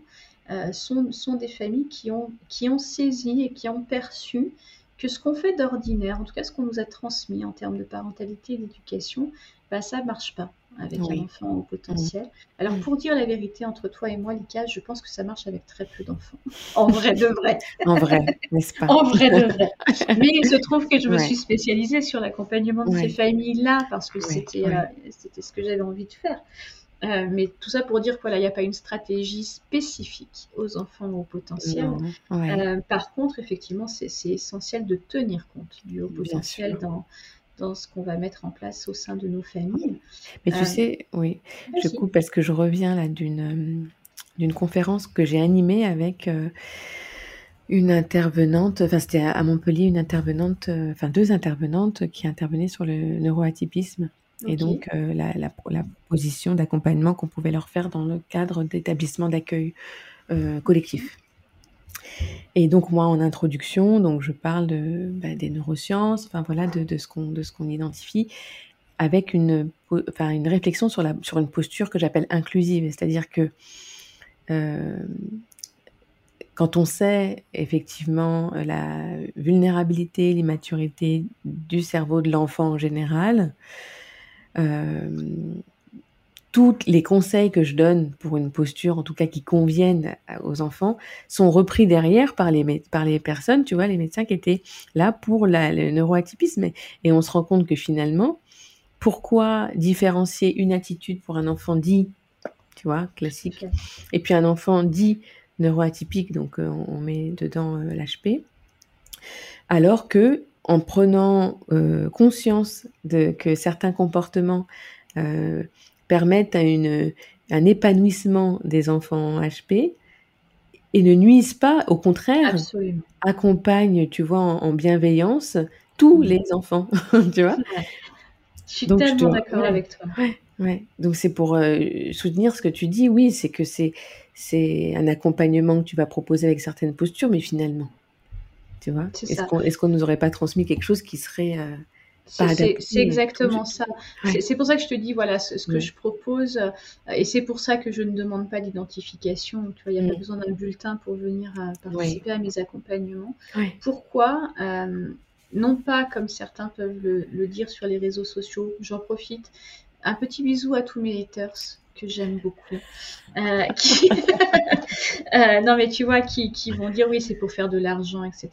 sont, sont, des familles qui ont, qui ont saisi et qui ont perçu que ce qu'on fait d'ordinaire, en tout cas ce qu'on nous a transmis en termes de parentalité et d'éducation, bah, ça ne marche pas avec un enfant au potentiel. Alors pour dire la vérité entre toi et moi, Lika, je pense que ça marche avec très peu d'enfants. En vrai de vrai.
en vrai, n'est-ce pas?
En vrai de vrai. Mais il se trouve que je me suis spécialisée sur l'accompagnement de ces familles-là parce que c'était euh, c'était ce que j'avais envie de faire. Euh, mais tout ça pour dire qu'il n'y a pas une stratégie spécifique aux enfants au potentiel. Euh, par contre, effectivement, c'est essentiel de tenir compte du haut potentiel dans, dans ce qu'on va mettre en place au sein de nos familles.
Mais tu euh, sais, oui, je coupe parce que je reviens là d'une d'une conférence que j'ai animée avec une intervenante, enfin c'était à Montpellier, une intervenante, enfin deux intervenantes qui intervenaient sur le neuroatypisme et donc euh, la, la, la, proposition d'accompagnement qu'on pouvait leur faire dans le cadre d'établissements d'accueil euh, collectif. Et donc moi en introduction, donc je parle de, bah, des neurosciences, enfin voilà de, de ce qu'on qu'on identifie, avec une enfin une réflexion sur la sur une posture que j'appelle inclusive, c'est-à-dire que euh, quand on sait effectivement la vulnérabilité, l'immaturité du cerveau de l'enfant en général, tous les conseils que je donne pour une posture, en tout cas qui conviennent aux enfants, sont repris derrière par les, par les personnes, tu vois, les médecins qui étaient là pour la, le neuroatypisme. Et on se rend compte que finalement, pourquoi différencier une attitude pour un enfant dit, tu vois, classique, et puis un enfant dit neuroatypique, donc euh, on met dedans euh, l'HP, alors que en prenant euh, conscience de que certains comportements euh, permettent à une, un épanouissement des enfants HP et ne nuisent pas, au contraire, accompagnent, tu vois, en, bienveillance tous les enfants, tu vois.
Je suis tellement d'accord avec toi.
Ouais, Donc c'est pour euh, soutenir ce que tu dis, oui, c'est que c'est c'est un accompagnement que tu vas proposer avec certaines postures, mais finalement, est-ce qu'on est nous aurait pas transmis quelque chose qui serait euh,
c'est exactement ça. C'est pour ça que je te dis, voilà, ce, que je propose, euh, et c'est pour ça que je ne demande pas d'identification. Tu vois, il n'y a pas mm. besoin d'un bulletin pour venir euh, participer à mes accompagnements. Pourquoi? Non pas comme certains peuvent le, le, dire sur les réseaux sociaux, j'en profite. Un petit bisou à tous mes haters que j'aime beaucoup. Euh, euh, non, mais tu vois, qui, qui vont dire oui, c'est pour faire de l'argent, etc.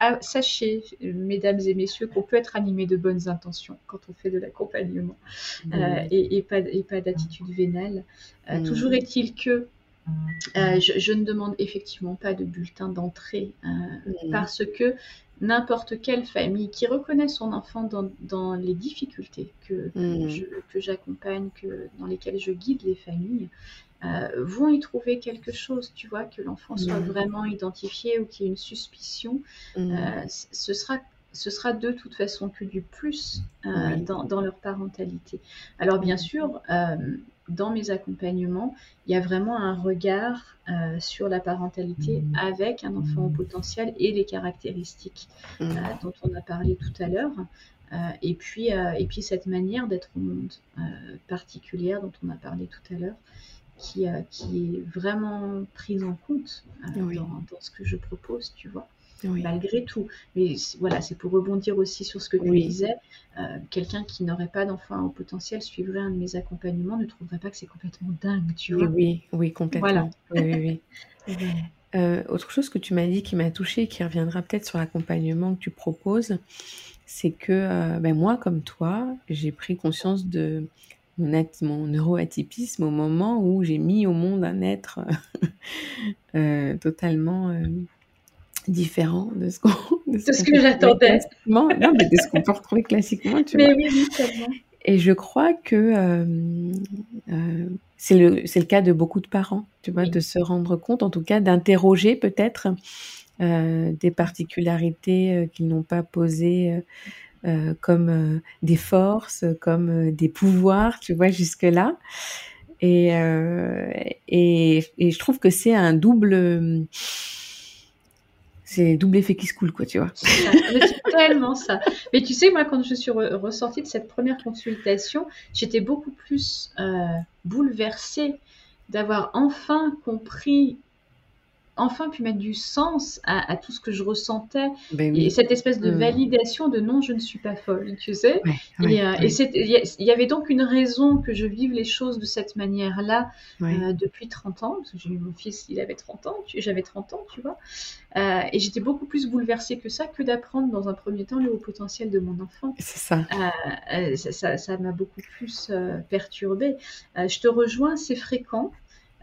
Ah, sachez, mesdames et messieurs, qu'on peut être animé de bonnes intentions quand on fait de l'accompagnement euh, et, et, pas, et pas d'attitude vénale. Toujours est-il que je, je, ne demande effectivement pas de bulletin d'entrée parce que n'importe quelle famille qui reconnaît son enfant dans, les difficultés que, mm. que j'accompagne, que, dans lesquelles je guide les familles, euh, vont y trouver quelque chose, tu vois, que l'enfant soit mm. vraiment identifié ou qu'il y ait une suspicion, mm. euh, ce, sera, ce sera de toute façon que du plus euh, dans, dans, leur parentalité. Alors bien sûr, dans mes accompagnements, il y a vraiment un regard euh, sur la parentalité mmh. avec un enfant au potentiel et les caractéristiques mmh. euh, dont on a parlé tout à l'heure. Euh, et, puis, et puis cette manière d'être au monde particulière dont on a parlé tout à l'heure, qui, qui est vraiment prise en compte dans, dans, ce que je propose, tu vois malgré tout. Mais voilà, c'est pour rebondir aussi sur ce que tu disais. Euh, quelqu'un qui n'aurait pas d'enfant au potentiel suivrait un de mes accompagnements, ne trouverait pas que c'est complètement dingue, tu vois.
Oui, oui, complètement. Oui, euh, autre chose que tu m'as dit qui m'a touchée, qui reviendra peut-être sur l'accompagnement que tu proposes, c'est que euh, ben moi, comme toi, j'ai pris conscience de mon, mon neuroatypisme au moment où j'ai mis au monde un être totalement différent de ce, qu'on,
de ce, que j'attendais.
Non, mais de ce qu'on peut retrouver classiquement, tu
mais
Oui,
oui,
et je crois que euh, euh, c'est le, le cas de beaucoup de parents, tu vois, de se rendre compte, en tout cas, d'interroger peut-être euh, des particularités qu'ils n'ont pas posées comme des forces, comme des pouvoirs, tu vois, jusque-là. Et, et, et, je trouve que c'est un double c'est double effet qui se coule, quoi, tu vois.
C'est tellement ça. Mais tu sais, moi, quand je suis ressortie de cette première consultation, j'étais beaucoup plus euh, bouleversée d'avoir enfin compris enfin pu mettre du sens à, tout ce que je ressentais. Ben et cette espèce de mmh. validation de non je ne suis pas folle tu sais. Et, euh, il y, avait donc une raison que je vive les choses de cette manière là euh, depuis 30 ans parce que j'ai eu mon fils il avait 30 ans j'avais 30 ans tu vois. Euh, et j'étais beaucoup plus bouleversée que ça que d'apprendre dans un premier temps le haut potentiel de mon enfant.
C'est ça.
Ça m'a beaucoup plus perturbée. Je te rejoins c'est fréquent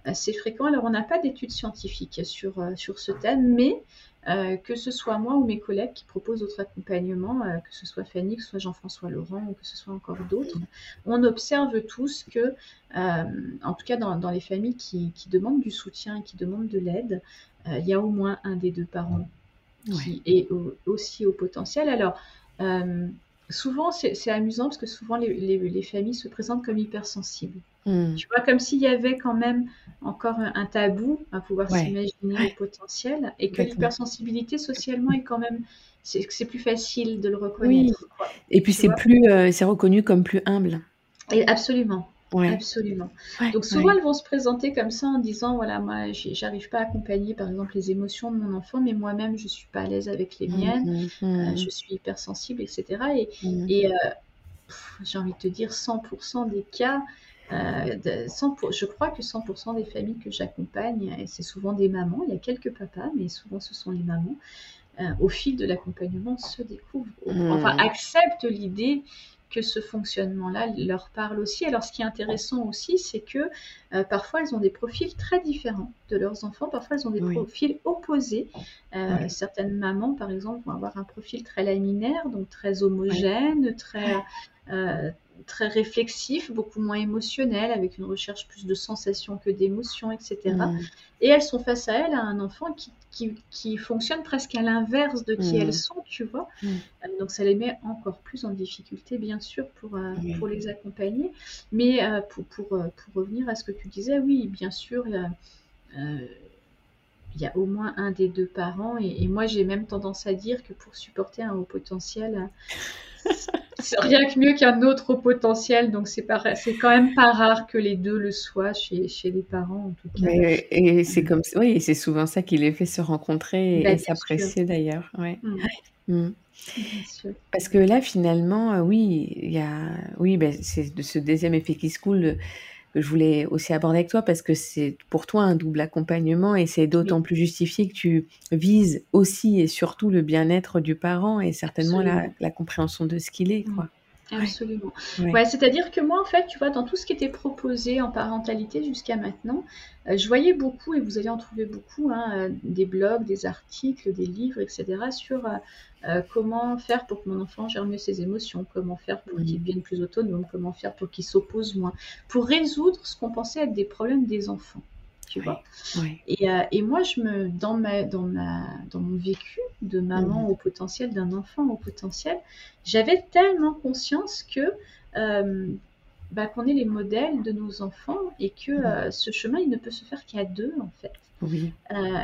assez fréquent. Alors, on n'a pas d'études scientifiques sur, euh, sur ce thème, mais euh, que ce soit moi ou mes collègues qui proposent d'autres accompagnements, euh, que ce soit Fanny, que ce soit Jean-François Laurent ou que ce soit encore d'autres, on observe tous que, en tout cas dans, les familles qui, demandent du soutien et qui demandent de l'aide, il y a au moins un des deux parents qui est aussi au potentiel. Alors, souvent, c'est amusant parce que souvent les, familles se présentent comme hypersensibles. Hmm. Tu vois, comme s'il y avait quand même encore un, tabou à pouvoir s'imaginer le potentiel et que l'hypersensibilité socialement est quand même c'est plus facile de le reconnaître.
Et puis c'est plus euh, c'est reconnu comme plus humble.
Et absolument. Absolument. Donc souvent elles vont se présenter comme ça en disant voilà moi j'arrive pas à accompagner par exemple les émotions de mon enfant mais moi-même je suis pas à l'aise avec les mmh, miennes, mmh, euh, mmh. je suis hypersensible etc. Et, et euh, j'ai envie de te dire 100% des cas euh, je crois que 100% des familles que j'accompagne, et c'est souvent des mamans, il y a quelques papas, mais souvent ce sont les mamans, euh, au fil de l'accompagnement se découvrent, enfin acceptent l'idée que ce fonctionnement-là leur parle aussi. Alors ce qui est intéressant aussi, c'est que euh, parfois elles ont des profils très différents de leurs enfants, parfois elles ont des profils opposés. Certaines mamans, par exemple, vont avoir un profil très laminaire, donc très homogène, très très réflexif, beaucoup moins émotionnel, avec une recherche plus de sensations que d'émotions, etc. Mm. Et elles sont face à elles à un enfant qui, qui, qui fonctionne presque à l'inverse de qui mm. elles sont, tu vois. Mm. Euh, donc ça les met encore plus en difficulté, bien sûr, pour, euh, pour les accompagner. Mais euh, pour, pour, pour, revenir à ce que tu disais, oui, bien sûr, il y a au moins un des deux parents. Et, et moi, j'ai même tendance à dire que pour supporter un haut potentiel, rien que mieux qu'un autre potentiel, donc c'est c'est quand même pas rare que les deux le soient chez, chez les parents en tout cas.
et c'est comme oui, c'est souvent ça qui les fait se rencontrer et, bah, s'apprécier d'ailleurs. Ouais. Mmh. Mmh. Parce que là finalement, euh, oui, il y a, oui, ben, c'est de ce deuxième effet qui se coule que je voulais aussi aborder avec toi parce que c'est pour toi un double accompagnement et c'est d'autant plus justifié que tu vises aussi et surtout le bien-être du parent et certainement la, la, compréhension de ce qu'il est. Quoi.
Absolument. Ouais. c'est-à-dire que moi, en fait, tu vois, dans tout ce qui était proposé en parentalité jusqu'à maintenant, euh, je voyais beaucoup, et vous allez en trouver beaucoup, hein, euh, des blogs, des articles, des livres, etc., sur euh, comment faire pour que mon enfant gère mieux ses émotions, comment faire pour qu'il devienne plus autonome, comment faire pour qu'il s'oppose moins, pour résoudre ce qu'on pensait être des problèmes des enfants tu vois. Et, euh, et, moi, je me, dans, ma, dans, ma, dans mon vécu de maman au potentiel, d'un enfant au potentiel, j'avais tellement conscience que euh, bah, qu'on est les modèles de nos enfants et que euh, ce chemin, il ne peut se faire qu'à deux, en fait. Oui.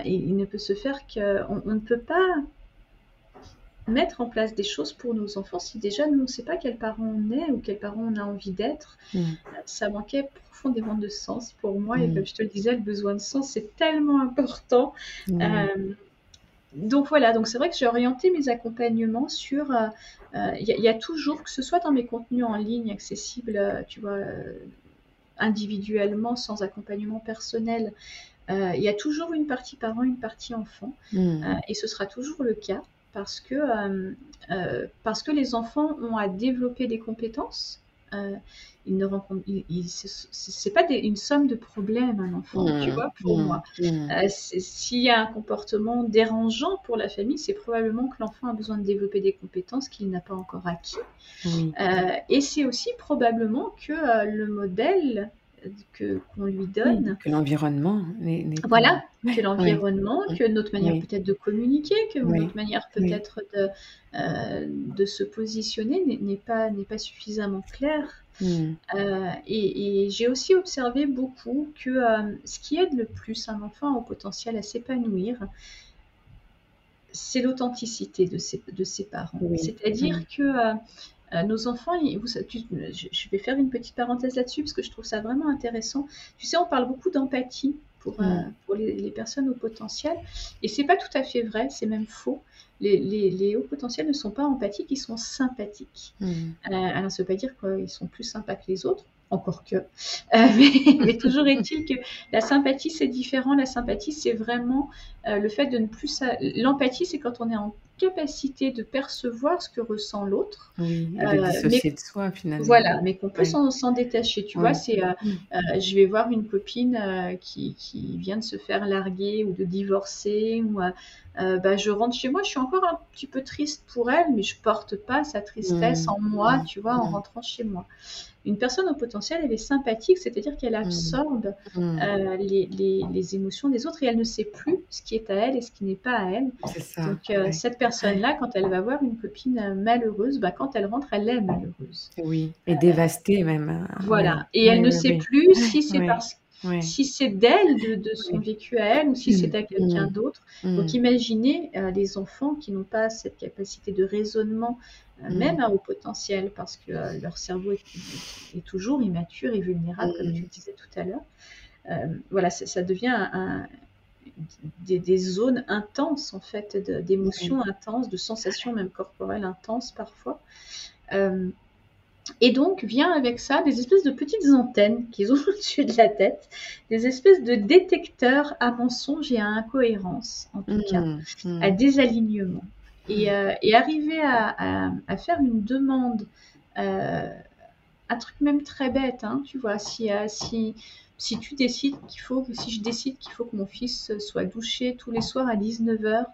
il ne peut se faire qu'on on ne peut pas mettre en place des choses pour nos enfants si déjà nous on ne sait pas quel parent on est ou quel parent on a envie d'être. Mm. Ça manquait profondément de sens pour moi et mm. comme je te le disais, le besoin de sens c'est tellement important. Mm. Euh, donc voilà, donc c'est vrai que j'ai orienté mes accompagnements sur. Euh, euh, il y, a toujours, que ce soit dans mes contenus en ligne accessibles, tu vois, individuellement, sans accompagnement personnel, il y a toujours une partie parent, une partie enfant, et ce sera toujours le cas parce que, euh, euh, parce que les enfants ont à développer des compétences il ne rencontre, c'est pas une somme de problèmes un enfant, tu mmh, vois, pour mmh, moi. Mmh. S'il y a un comportement dérangeant pour la famille, c'est probablement que l'enfant a besoin de développer des compétences qu'il n'a pas encore acquis. et c'est aussi probablement que le modèle que qu'on lui donne.
que l'environnement
Voilà, que l'environnement, que notre manière peut-être de communiquer, que notre manière peut-être de, euh, de se positionner n'est pas, n'est pas suffisamment claire. Hmm. Euh, et, j'ai aussi observé beaucoup que euh, ce qui aide le plus un enfant au potentiel à s'épanouir, c'est l'authenticité de ses, de ses parents. C'est-à-dire que euh, nos enfants, je vais faire une petite parenthèse là-dessus parce que je trouve ça vraiment intéressant. Tu sais, on parle beaucoup d'empathie pour, euh, pour les, personnes au potentiel et c'est pas tout à fait vrai, c'est même faux. Les, les, hauts potentiels ne sont pas empathiques, ils sont sympathiques. Mm. Euh, alors, ça veut pas dire qu'ils sont plus sympas que les autres, encore que. mais, toujours est-il que la sympathie, c'est différent. La sympathie, c'est vraiment le fait de ne plus. L'empathie, c'est quand on est en capacité de percevoir ce que ressent l'autre.
Oui, de euh, de soi finalement.
Voilà, mais qu'on peut s'en détacher. Tu vois, c'est, euh, euh, je vais voir une copine qui, qui, vient de se faire larguer ou de divorcer, ou bah, je rentre chez moi, je suis encore un petit peu triste pour elle, mais je porte pas sa tristesse en moi, tu vois, en rentrant chez moi. Une personne au potentiel, elle est sympathique, c'est-à-dire qu'elle absorbe les, les, les, émotions des autres et elle ne sait plus ce qui est à elle et ce qui n'est pas à elle. Ça, Donc cette personne-là, quand elle va voir une copine malheureuse, bah, quand elle rentre, elle est malheureuse.
Oui, et euh, dévastée même. Hein.
Voilà, et elle ne sait plus si c'est parce si c'est d'elle, de, son vécu à elle, ou si c'est à quelqu'un d'autre. Donc imaginez euh, les enfants qui n'ont pas cette capacité de raisonnement, euh, même à haut potentiel, parce que leur cerveau est, toujours immature et vulnérable, comme tu le disais tout à l'heure. voilà, ça, devient un, des, zones intenses, en fait, d'émotions intenses, de sensations même corporelles intenses parfois. Euh, et donc vient avec ça des espèces de petites antennes qu'ils ont au-dessus de la tête, des espèces de détecteurs à mensonges et à incohérence, en tout cas, mmh, mmh. à désalignement. Et, euh, arriver à, faire une demande, euh, un truc même très bête, hein, tu vois, si, si si tu décides qu'il faut, si je décide qu'il faut que mon fils soit douché tous les soirs à 19h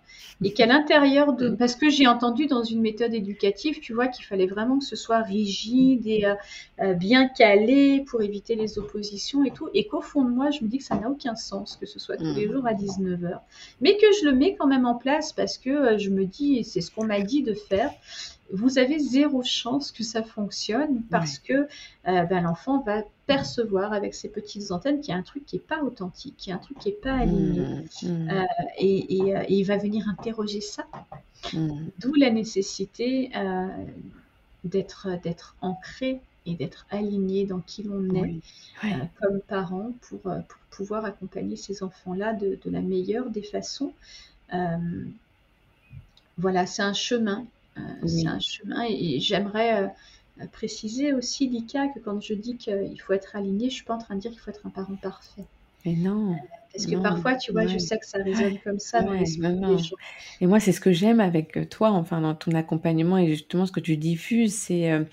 et qu'à l'intérieur de, parce que j'ai entendu dans une méthode éducative, tu vois, qu'il fallait vraiment que ce soit rigide et euh, euh, bien calé pour éviter les oppositions et tout, et qu'au fond de moi, je me dis que ça n'a aucun sens que ce soit tous les mmh. jours à 19h, mais que je le mets quand même en place parce que euh, je me dis, et c'est ce qu'on m'a dit de faire, vous avez zéro chance que ça fonctionne parce que ben, l'enfant va percevoir avec ses petites antennes qu'il y a un truc qui n'est pas authentique, qu'il y a un truc qui n'est pas aligné. Mmh, mmh. Euh, et, euh, et, il va venir interroger ça. Mmh. D'où la nécessité euh, d'être, d'être ancré et d'être aligné dans qui l'on est comme parent pour, pour, pouvoir accompagner ces enfants-là de, de, la meilleure des façons. voilà, c'est un chemin. C'est un chemin et j'aimerais préciser aussi, Lika, que quand je dis qu'il faut être aligné, je suis pas en train de dire qu'il faut être un parent parfait.
Mais non. Euh,
parce que parfois, tu vois, je sais que ça résonne comme ça dans
Et moi, c'est ce que j'aime avec toi, enfin, dans ton accompagnement et justement ce que tu diffuses, c'est euh,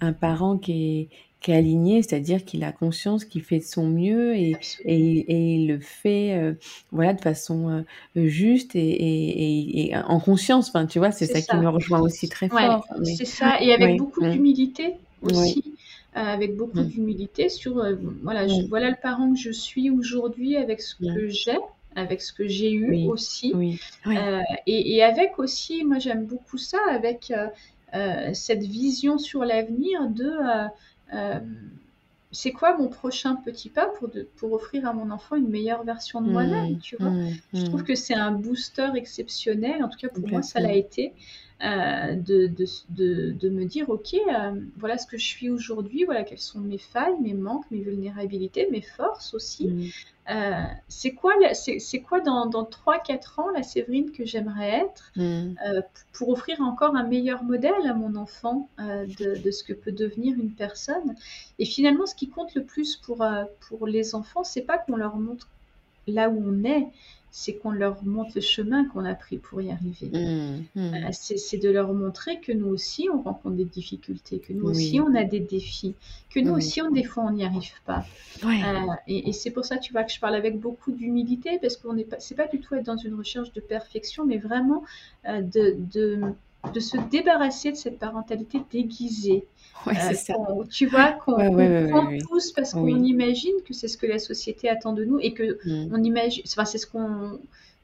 un parent qui est, qui est aligné, c'est-à-dire qu'il a conscience qu'il fait de son mieux et, et, il le fait euh, voilà, de façon euh, juste et, et, en conscience. Enfin, tu vois, c'est ça, qui me rejoint aussi très fort.
C'est ça, et avec beaucoup d'humilité aussi. Euh, avec beaucoup mm. d'humilité sur voilà, voilà le parent que je suis aujourd'hui avec ce que j'ai avec ce que j'ai eu aussi. et, avec aussi, moi j'aime beaucoup ça, avec cette vision sur l'avenir de euh, c'est quoi mon prochain petit pas pour, pour offrir à mon enfant une meilleure version de moi-même, mmh, tu vois? Mmh, Je trouve que c'est un booster exceptionnel, en tout cas pour moi ça l'a été, euh, de, de, de, me dire, ok, euh, voilà ce que je suis aujourd'hui, voilà quelles sont mes failles, mes manques, mes vulnérabilités, mes forces aussi. Euh, c'est quoi, c'est, quoi dans, dans 3-4 ans la Séverine que j'aimerais être pour offrir encore un meilleur modèle à mon enfant de, de, ce que peut devenir une personne? Et finalement, ce qui compte le plus pour, pour les enfants, c'est pas qu'on leur montre là où on est, c'est qu'on leur montre le chemin qu'on a pris pour y arriver.
Mmh, mmh.
Euh, c'est de leur montrer que nous aussi, on rencontre des difficultés, que nous aussi, on a des défis, que nous aussi, on, des fois, on n'y arrive pas. Euh, et, c'est pour ça, tu vois, que je parle avec beaucoup d'humilité, parce que ce n'est pas du tout être dans une recherche de perfection, mais vraiment euh, de, de, de, se débarrasser de cette parentalité déguisée.
Ouais, c'est ça.
Tu vois, qu'on prend tous parce qu'on imagine que c'est ce que la société attend de nous et que mmh. on imagine, enfin, c'est ce qu'on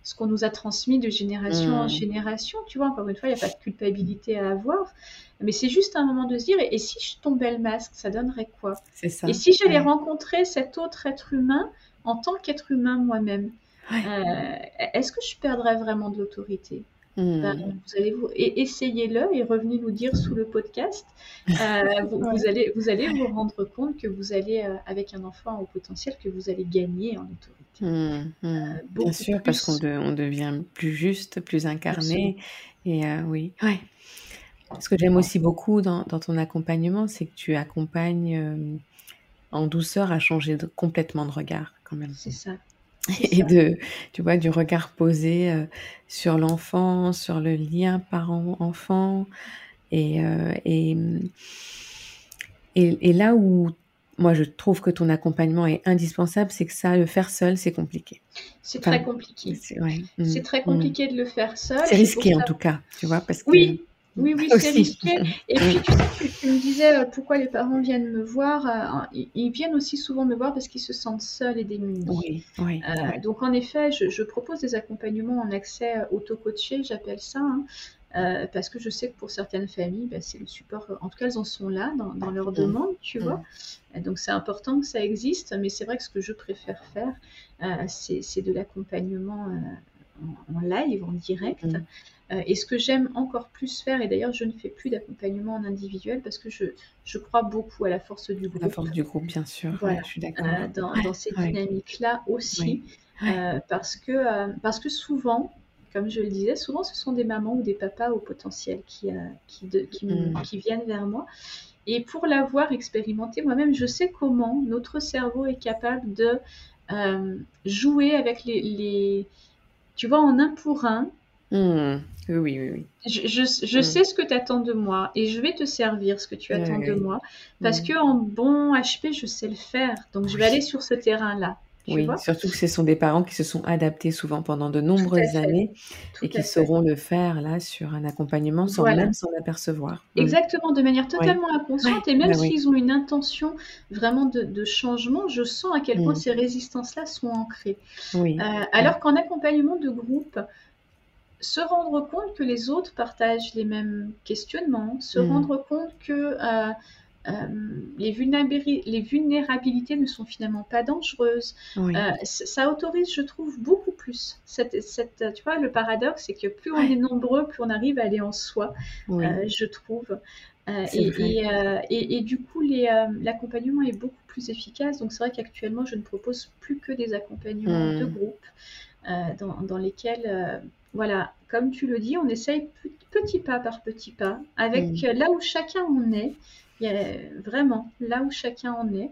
ce qu'on nous a transmis de génération en mmh. génération. Tu vois, encore une fois, il n'y a pas de culpabilité à avoir. Mais c'est juste un moment de se dire, et, si je tombais le masque, ça donnerait quoi?
Ça.
Et si j'allais rencontrer cet autre être humain en tant qu'être humain moi-même? Euh, Est-ce que je perdrais vraiment de l'autorité? Hmm. Ben, vous allez vous essayez-le et revenez nous dire sous le podcast. Euh, vous, allez vous allez vous rendre compte que vous allez euh, avec un enfant au potentiel que vous allez gagner en autorité.
Hmm, hmm. Euh, Bien sûr, parce qu'on on devient plus juste, plus incarné. Et oui, ouais. Ce que j'aime aussi beaucoup dans, dans ton accompagnement, c'est que tu accompagnes en douceur à changer de, complètement de regard quand même.
C'est ça
et de, tu vois, du regard posé euh, sur l'enfant, sur le lien parent-enfant. Et, euh, et, et, là où moi je trouve que ton accompagnement est indispensable, c'est que ça, le faire seul, c'est compliqué.
C'est très compliqué. C'est mm, très mm. compliqué de le faire seul.
C'est risqué en tout cas, tu vois, parce que
oui. Oui, oui, c'est risqué. Et puis, tu sais, tu, me disais euh, pourquoi les parents viennent me voir. Euh, ils viennent aussi souvent me voir parce qu'ils se sentent seuls et démunis.
Oui, oui.
Euh, donc, en effet, je, propose des accompagnements en accès auto-coaché, j'appelle ça. Hein, parce que je sais que pour certaines familles, bah, c'est le support, en tout cas elles en sont là dans, dans leurs mmh. demandes, tu mmh. vois. Donc c'est important que ça existe, mais c'est vrai que ce que je préfère faire, c'est de l'accompagnement en, live, en direct. Mmh. Euh, et ce que j'aime encore plus faire, et d'ailleurs je ne fais plus d'accompagnement en individuel parce que je, je crois beaucoup à la force du groupe.
La force du groupe, bien sûr. je suis d'accord.
Euh, dans, dans, ces dynamiques-là aussi. Euh, parce, que, parce que souvent, comme je le disais, souvent ce sont des mamans ou des papas au potentiel qui, qui, qui, mm. qui, viennent vers moi. Et pour l'avoir expérimenté moi-même, je sais comment notre cerveau est capable de jouer avec les, les, tu vois, en un pour un,
Mmh. Oui, oui, oui.
Je, je, mmh. sais ce que tu attends de moi et je vais te servir ce que tu attends de moi parce mmh. que en bon HP, je sais le faire. Donc, je vais aller sur ce terrain-là.
Oui, surtout que ce sont des parents qui se sont adaptés souvent pendant de nombreuses années et qui sauront le faire là sur un accompagnement sans même s'en apercevoir.
Exactement, de manière totalement inconsciente et même bah s'ils ont une intention vraiment de, changement, je sens à quel point ces résistances-là sont ancrées. Oui. Euh, alors qu'en accompagnement de groupe, se rendre compte que les autres partagent les mêmes questionnements, se mm. rendre compte que euh, euh, les, vulnérabilités ne sont finalement pas dangereuses. Euh, ça autorise, je trouve, beaucoup plus. Cette, tu vois, le paradoxe, c'est que plus on est nombreux, plus on arrive à aller en soi, je trouve. Et, du coup, l'accompagnement est beaucoup plus efficace. Donc, c'est vrai qu'actuellement, je ne propose plus que des accompagnements de mm. groupe dans, dans, lesquels voilà, comme tu le dis, on essaye petit pas par petit pas, avec mm. là où chacun en est, vraiment là où chacun en est,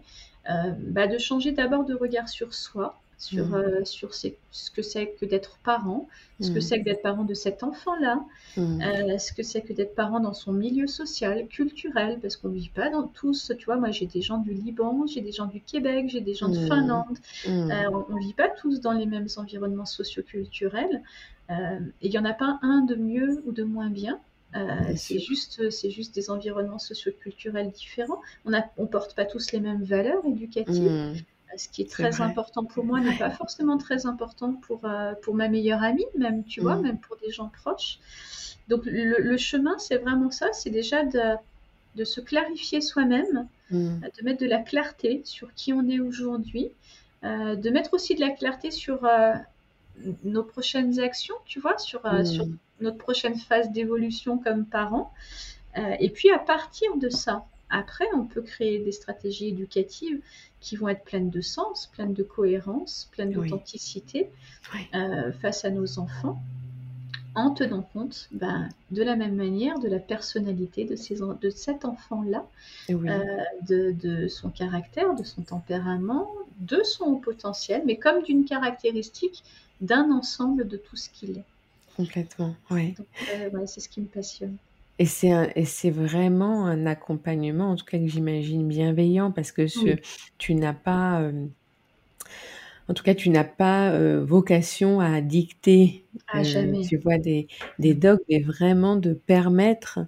euh, bah, de changer d'abord de regard sur soi, sur, mm. euh, sur ce que c'est que d'être parent, ce que mm. c'est que d'être parent de cet enfant-là, euh, ce que c'est que d'être parent dans son milieu social, culturel, parce qu'on ne vit pas dans tous, tu vois, moi j'ai des gens du Liban, j'ai des gens du Québec, j'ai des gens de Finlande, on ne vit pas tous dans les mêmes environnements socioculturels. Et il n'y en a pas un de mieux ou de moins bien. Euh, c'est juste, c'est juste des environnements socioculturels différents. On ne on porte pas tous les mêmes valeurs éducatives. Hmm. Euh, ce qui est très important pour moi n'est pas forcément très important pour, pour ma meilleure amie, même, tu vois, hmm. même pour des gens proches. Donc le, chemin, c'est vraiment ça, c'est déjà de, de, se clarifier soi-même, hmm. de mettre de la clarté sur qui on est aujourd'hui, de mettre aussi de la clarté sur nos prochaines actions, tu vois, sur, euh, sur. Notre prochaine phase d'évolution comme parents. Euh, et puis à partir de ça, après, on peut créer des stratégies éducatives qui vont être pleines de sens, pleines de cohérence, pleines d'authenticité euh, face à nos enfants, en tenant compte ben, de la même manière de la personnalité de, ces, de cet enfant-là, de, de, son caractère, de son tempérament, de son potentiel, mais comme d'une caractéristique d'un ensemble de tout ce qu'il est.
Complètement, oui.
Euh, c'est ce qui me passionne.
Et c'est vraiment un accompagnement, en tout cas que j'imagine bienveillant, parce que ce, tu n'as pas, euh, en tout cas, tu n'as pas euh, vocation à dicter,
ah,
tu vois, des, des dogmes, mais vraiment de permettre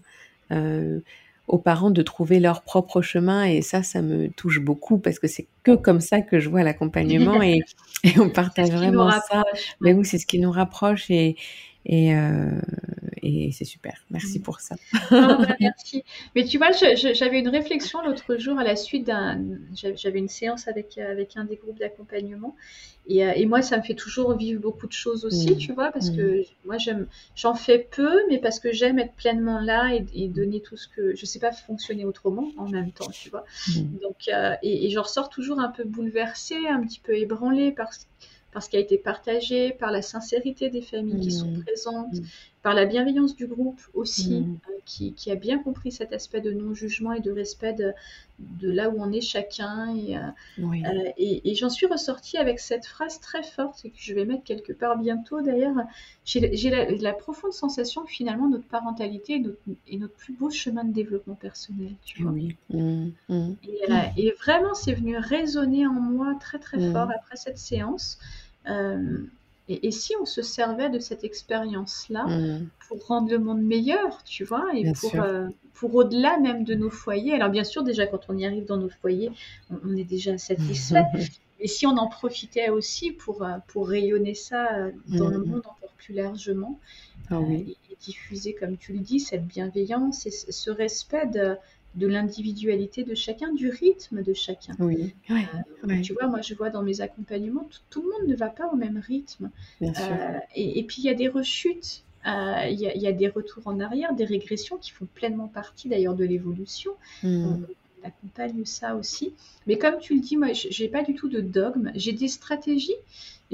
aux parents de trouver leur propre chemin. Et ça, ça me touche beaucoup parce que c'est que comme ça que je vois l'accompagnement et, et, on partage vraiment ça. Mais oui, c'est ce qui nous rapproche et, et, euh, et c'est super. Merci pour ça.
Bah, merci. Mais tu vois, j'avais une réflexion l'autre jour à la suite d'un. J'avais une séance avec, avec un des groupes d'accompagnement. Et, euh, et, moi, ça me fait toujours vivre beaucoup de choses aussi, mmh. tu vois, parce mmh. que moi, j'en fais peu, mais parce que j'aime être pleinement là et, donner tout ce que. Je sais pas fonctionner autrement en même temps, tu vois. Mmh. Donc, euh, et, et j'en ressors toujours un peu bouleversée, un petit peu ébranlée parce parce qu'il a été partagé, par la sincérité des familles qui sont mmh. présentes, mmh. par la bienveillance du groupe aussi, mmh. euh, qui, a bien compris cet aspect de non-jugement et de respect de, là où on est chacun. Et, euh, euh, et, j'en suis ressortie avec cette phrase très forte, et que je vais mettre quelque part bientôt d'ailleurs. J'ai la, profonde sensation que finalement notre parentalité est notre, plus beau chemin de développement personnel. Tu vois et, vraiment, c'est venu résonner en moi très très fort après cette séance. Euh, et, si on se servait de cette expérience-là mm. pour rendre le monde meilleur, tu vois, et pour, euh, pour au-delà même de nos foyers. Alors bien sûr, déjà quand on y arrive dans nos foyers, on, est déjà satisfait. Et si on en profitait aussi pour, euh, pour rayonner ça dans le mm. monde encore plus largement, ah et, diffuser, comme tu le dis, cette bienveillance et ce respect de, de l'individualité de chacun, du rythme de chacun.
Oui.
Euh, tu vois, moi je vois dans mes accompagnements, tout, le monde ne va pas au même rythme. Euh, et, puis il y a des rechutes, euh, il y, a des retours en arrière, des régressions qui font pleinement partie d'ailleurs de l'évolution. Hmm. Accompagne ça aussi. Mais comme tu le dis, moi je n'ai pas du tout de dogme, j'ai des stratégies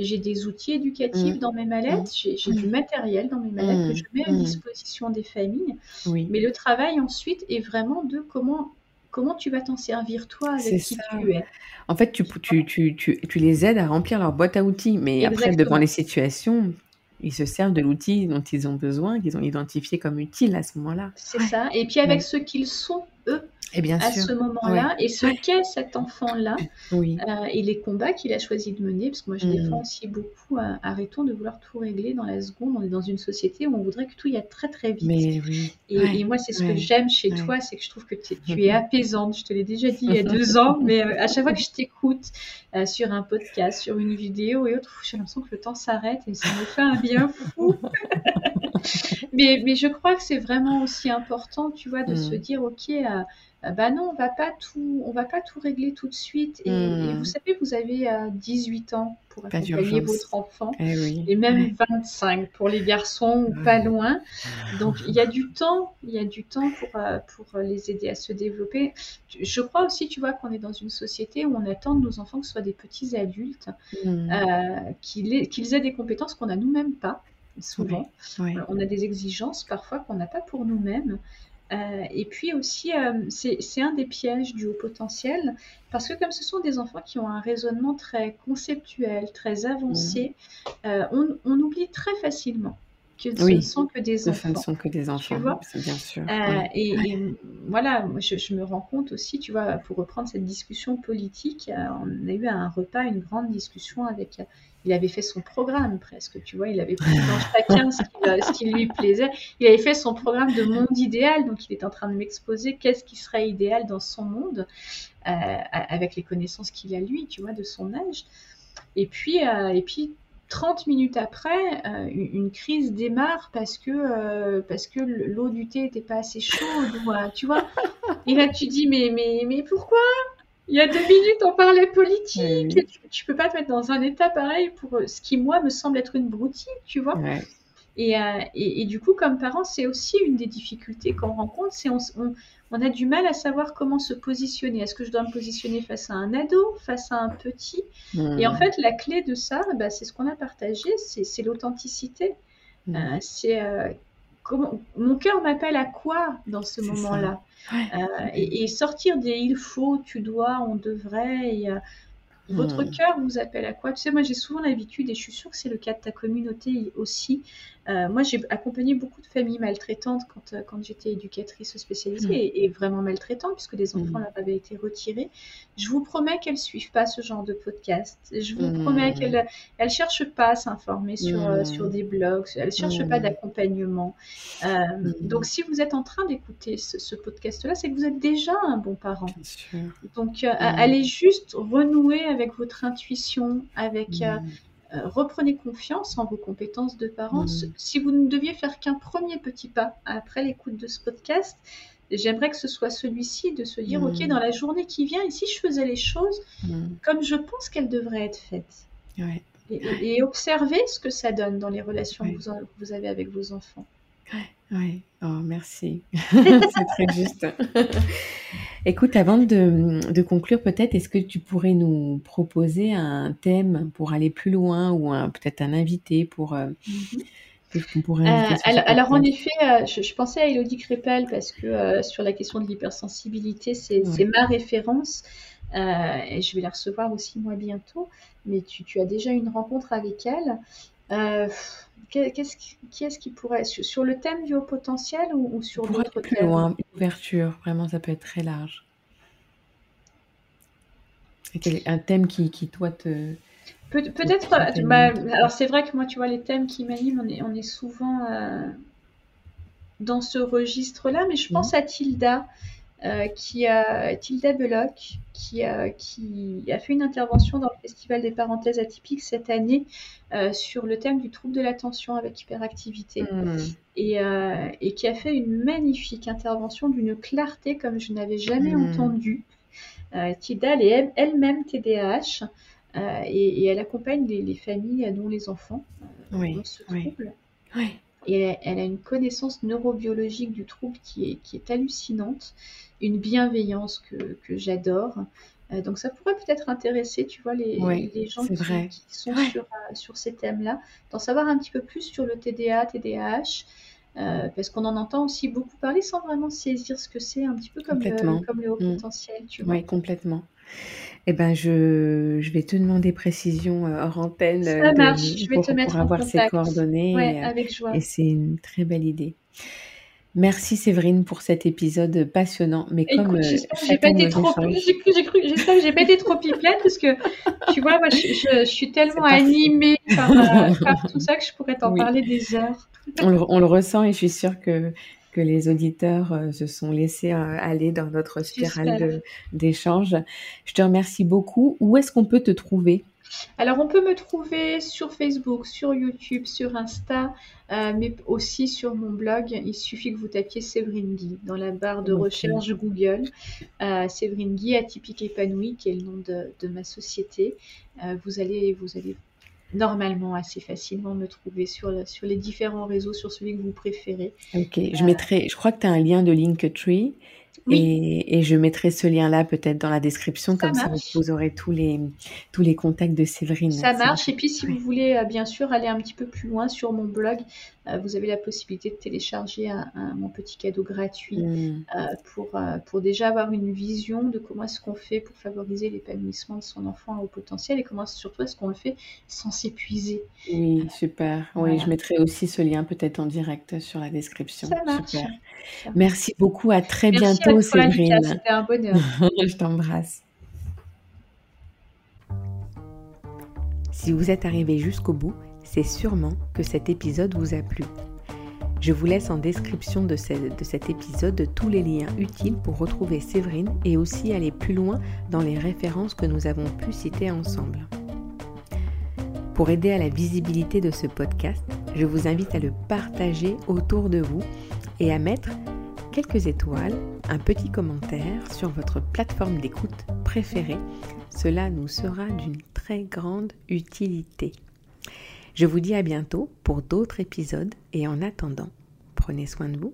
j'ai des outils éducatifs mm. dans mes mallettes, mm. j'ai du matériel dans mes mallettes que je mets à mm. disposition des familles. Mais le travail ensuite est vraiment de comment comment tu vas t'en servir toi avec qui tu es.
En fait, tu, tu, tu, tu, les aides à remplir leur boîte à outils, mais après, devant les situations, ils se servent de l'outil dont ils ont besoin, qu'ils ont identifié comme utile à ce moment-là.
C'est ça. Et puis avec ce qu'ils sont, eux, et bien à ce moment-là, et ce qu'est cet enfant-là, oui. Euh, et les combats qu'il a choisi de mener, parce que moi je défends mm. aussi beaucoup, euh, arrêtons de vouloir tout régler dans la seconde, on est dans une société où on voudrait que tout y aille très très vite.
Mais oui.
et, moi c'est ce que j'aime chez toi, c'est que je trouve que tu es apaisante, je te l'ai déjà dit il y a deux ans, mais euh, à chaque fois que je t'écoute sur un podcast, sur une vidéo et autres, j'ai l'impression que le temps s'arrête et ça me fait un bien fou. mais, mais je crois que c'est vraiment aussi important, tu vois, de mm. se dire, ok, euh, bah non, on va pas tout, on va pas tout régler tout de suite. Et, hmm. vous savez, vous avez 18 euh, ans pour accompagner votre enfant,
eh
et même 25 pour les garçons ou pas loin. Donc il y a du temps, il y a du temps pour euh, pour les aider à se développer. Je crois aussi, tu vois, qu'on est dans une société où on attend de nos enfants que ce soient des petits adultes, hmm. qu'ils aient des compétences qu'on a nous-mêmes pas souvent. On a des exigences parfois qu'on n'a pas pour nous-mêmes. Euh, et puis aussi, euh, c'est un des pièges du haut potentiel, parce que comme ce sont des enfants qui ont un raisonnement très conceptuel, très avancé, mmh. euh, on, oublie très facilement que ce ne sont que des enfants.
Ce ne sont que des enfants, tu vois bien sûr.
Et, voilà, moi, je, me rends compte aussi, tu vois, pour reprendre cette discussion politique, on a eu un repas une grande discussion avec il avait fait son programme presque, tu vois, il avait pris dans chacun ce qui, lui plaisait. Il avait fait son programme de monde idéal, donc il est en train de m'exposer qu'est-ce qui serait idéal dans son monde, euh, avec les connaissances qu'il a lui, tu vois, de son âge. Et puis, euh, et puis 30 minutes après, euh, une crise démarre parce que, parce que l'eau du thé n'était pas assez chaude, tu vois. Et là, tu dis, mais, mais, mais pourquoi? Il y a deux minutes, on parlait politique. tu, peux pas te mettre dans un état pareil pour euh, ce qui, moi, me semble être une broutille, tu vois. Euh, et, et, du coup, comme parents, c'est aussi une des difficultés qu'on rencontre, c'est on, on, a du mal à savoir comment se positionner. Est-ce que je dois me positionner face à un ado, face à un petit? Et en fait, la clé de ça, bah, c'est ce qu'on a partagé, c'est l'authenticité. Euh, c'est mon cœur m'appelle à quoi dans ce moment-là euh, et, sortir des il faut, tu dois, on devrait. Et, euh, Votre mmh. cœur vous appelle à quoi? Tu sais, moi j'ai souvent l'habitude, et je suis sûre que c'est le cas de ta communauté aussi, euh, moi, j'ai accompagné beaucoup de familles maltraitantes quand, euh, quand j'étais éducatrice spécialisée mmh. et, vraiment maltraitantes, puisque des enfants mmh. leur avaient été retirés. Je vous promets qu'elles ne suivent pas ce genre de podcast. Je vous promets qu'elles ne cherchent pas à s'informer sur, euh, sur des blogs, elles ne cherchent pas d'accompagnement. donc, si vous êtes en train d'écouter ce, podcast-là, c'est que vous êtes déjà un bon parent. Donc, allez juste renouer avec votre intuition, avec euh, reprenez confiance en vos compétences de parents. Mm. Si vous ne deviez faire qu'un premier petit pas après l'écoute de ce podcast, j'aimerais que ce soit celui-ci de se dire, OK, mm. dans la journée qui vient, et si je faisais les choses mm. comme je pense qu'elles devraient être faites et, observer ce que ça donne dans les relations que vous, avez avec vos enfants.
Oui, oh, merci. C'est très juste. Écoute, avant de, conclure, peut-être, est-ce que tu pourrais nous proposer un thème pour aller plus loin ou peut-être un invité pour. Euh,
mhm. pourrait euh, alors, en effet, euh, je, pensais à Elodie Crépel parce que sur la question de l'hypersensibilité, c'est ma référence. et je vais la recevoir aussi moi bientôt. Mais tu, tu as déjà une rencontre avec elle. Euh, qu'est-ce qui, qui est-ce qui pourrait sur, le thème du haut potentiel ou, sur d'autres
thèmes? loin, ouverture, vraiment, ça peut être très large. Un thème qui, qui toi te
peut-être. Bah, alors c'est vrai que moi, tu vois, les thèmes qui m'animent, on est, on est souvent euh, dans ce registre-là, mais je pense à Tilda. Euh, qui a Tilda Belloc, qui a, qui a fait une intervention dans le Festival des parenthèses atypiques cette année euh, sur le thème du trouble de l'attention avec hyperactivité. Hmm. Et, euh, et, qui a fait une magnifique intervention d'une clarté comme je n'avais jamais hmm. entendue. Tilda, elle est elle-même TDAH. Et, et, elle accompagne les, familles dont les enfants oui, ont ce trouble. Oui. Et elle, a une connaissance neurobiologique du trouble qui est, qui est hallucinante une bienveillance que, que j'adore. Euh, donc ça pourrait peut-être intéresser, tu vois, les, les gens qui, qui, sont sur, euh, sur ces thèmes-là, d'en savoir un petit peu plus sur le TDA, TDAH, euh, parce qu'on en entend aussi beaucoup parler sans vraiment saisir ce que c'est, un petit peu comme, le, comme le haut mm. potentiel, tu vois.
Oui, complètement. Eh ben, je, je vais te demander précision hors antenne.
Ça marche, je vais te mettre
pour avoir
ces
coordonnées.
Ouais, avec joie.
Et c'est une très belle idée. Merci Séverine pour cet épisode passionnant. Mais comme euh,
j'ai pas été trop, j'ai cru, j'ai cru, j'espère que j'ai pas été trop pipelette parce que tu vois, moi, je, suis tellement animée euh, par, tout ça que je pourrais t'en parler des heures.
On le, on le, ressent et je suis sûre que que les auditeurs euh, se sont laissés aller dans notre spirale d'échange. Je te remercie beaucoup. Où est-ce qu'on peut te trouver?
Alors, on peut me trouver sur Facebook, sur YouTube, sur Insta, euh, mais aussi sur mon blog. Il suffit que vous tapiez Séverine Guy dans la barre de recherche Google. Euh, Séverine Guy, atypique épanouie, qui est le nom de, ma société. Euh, vous, allez, vous allez normalement assez facilement me trouver sur, sur les différents réseaux, sur celui que vous préférez.
Ok, je mettrai, je crois que tu as un lien de Linktree. Et, je mettrai ce lien-là peut-être dans la description, comme ça vous aurez tous les, tous les contacts de Séverine.
Ça marche. Et puis si vous voulez euh, bien sûr aller un petit peu plus loin sur mon blog, euh, vous avez la possibilité de télécharger un, mon petit cadeau gratuit mm. euh, pour, pour déjà avoir une vision de comment est-ce qu'on fait pour favoriser l'épanouissement de son enfant au potentiel et comment surtout est-ce qu'on le fait sans s'épuiser.
Oui, super. Oui, je mettrai aussi ce lien peut-être en direct sur la description.
Ça marche.
Super. Merci beaucoup. À très bientôt.
C'était un bonheur.
Je t'embrasse. Si vous êtes arrivé jusqu'au bout, c'est sûrement que cet épisode vous a plu. Je vous laisse en description de, de, cet épisode tous les liens utiles pour retrouver Séverine et aussi aller plus loin dans les références que nous avons pu citer ensemble. Pour aider à la visibilité de ce podcast, je vous invite à le partager autour de vous et à mettre quelques étoiles, un petit commentaire sur votre plateforme d'écoute préférée. Cela nous sera d'une très grande utilité. Je vous dis à bientôt pour d'autres épisodes et en attendant, prenez soin de vous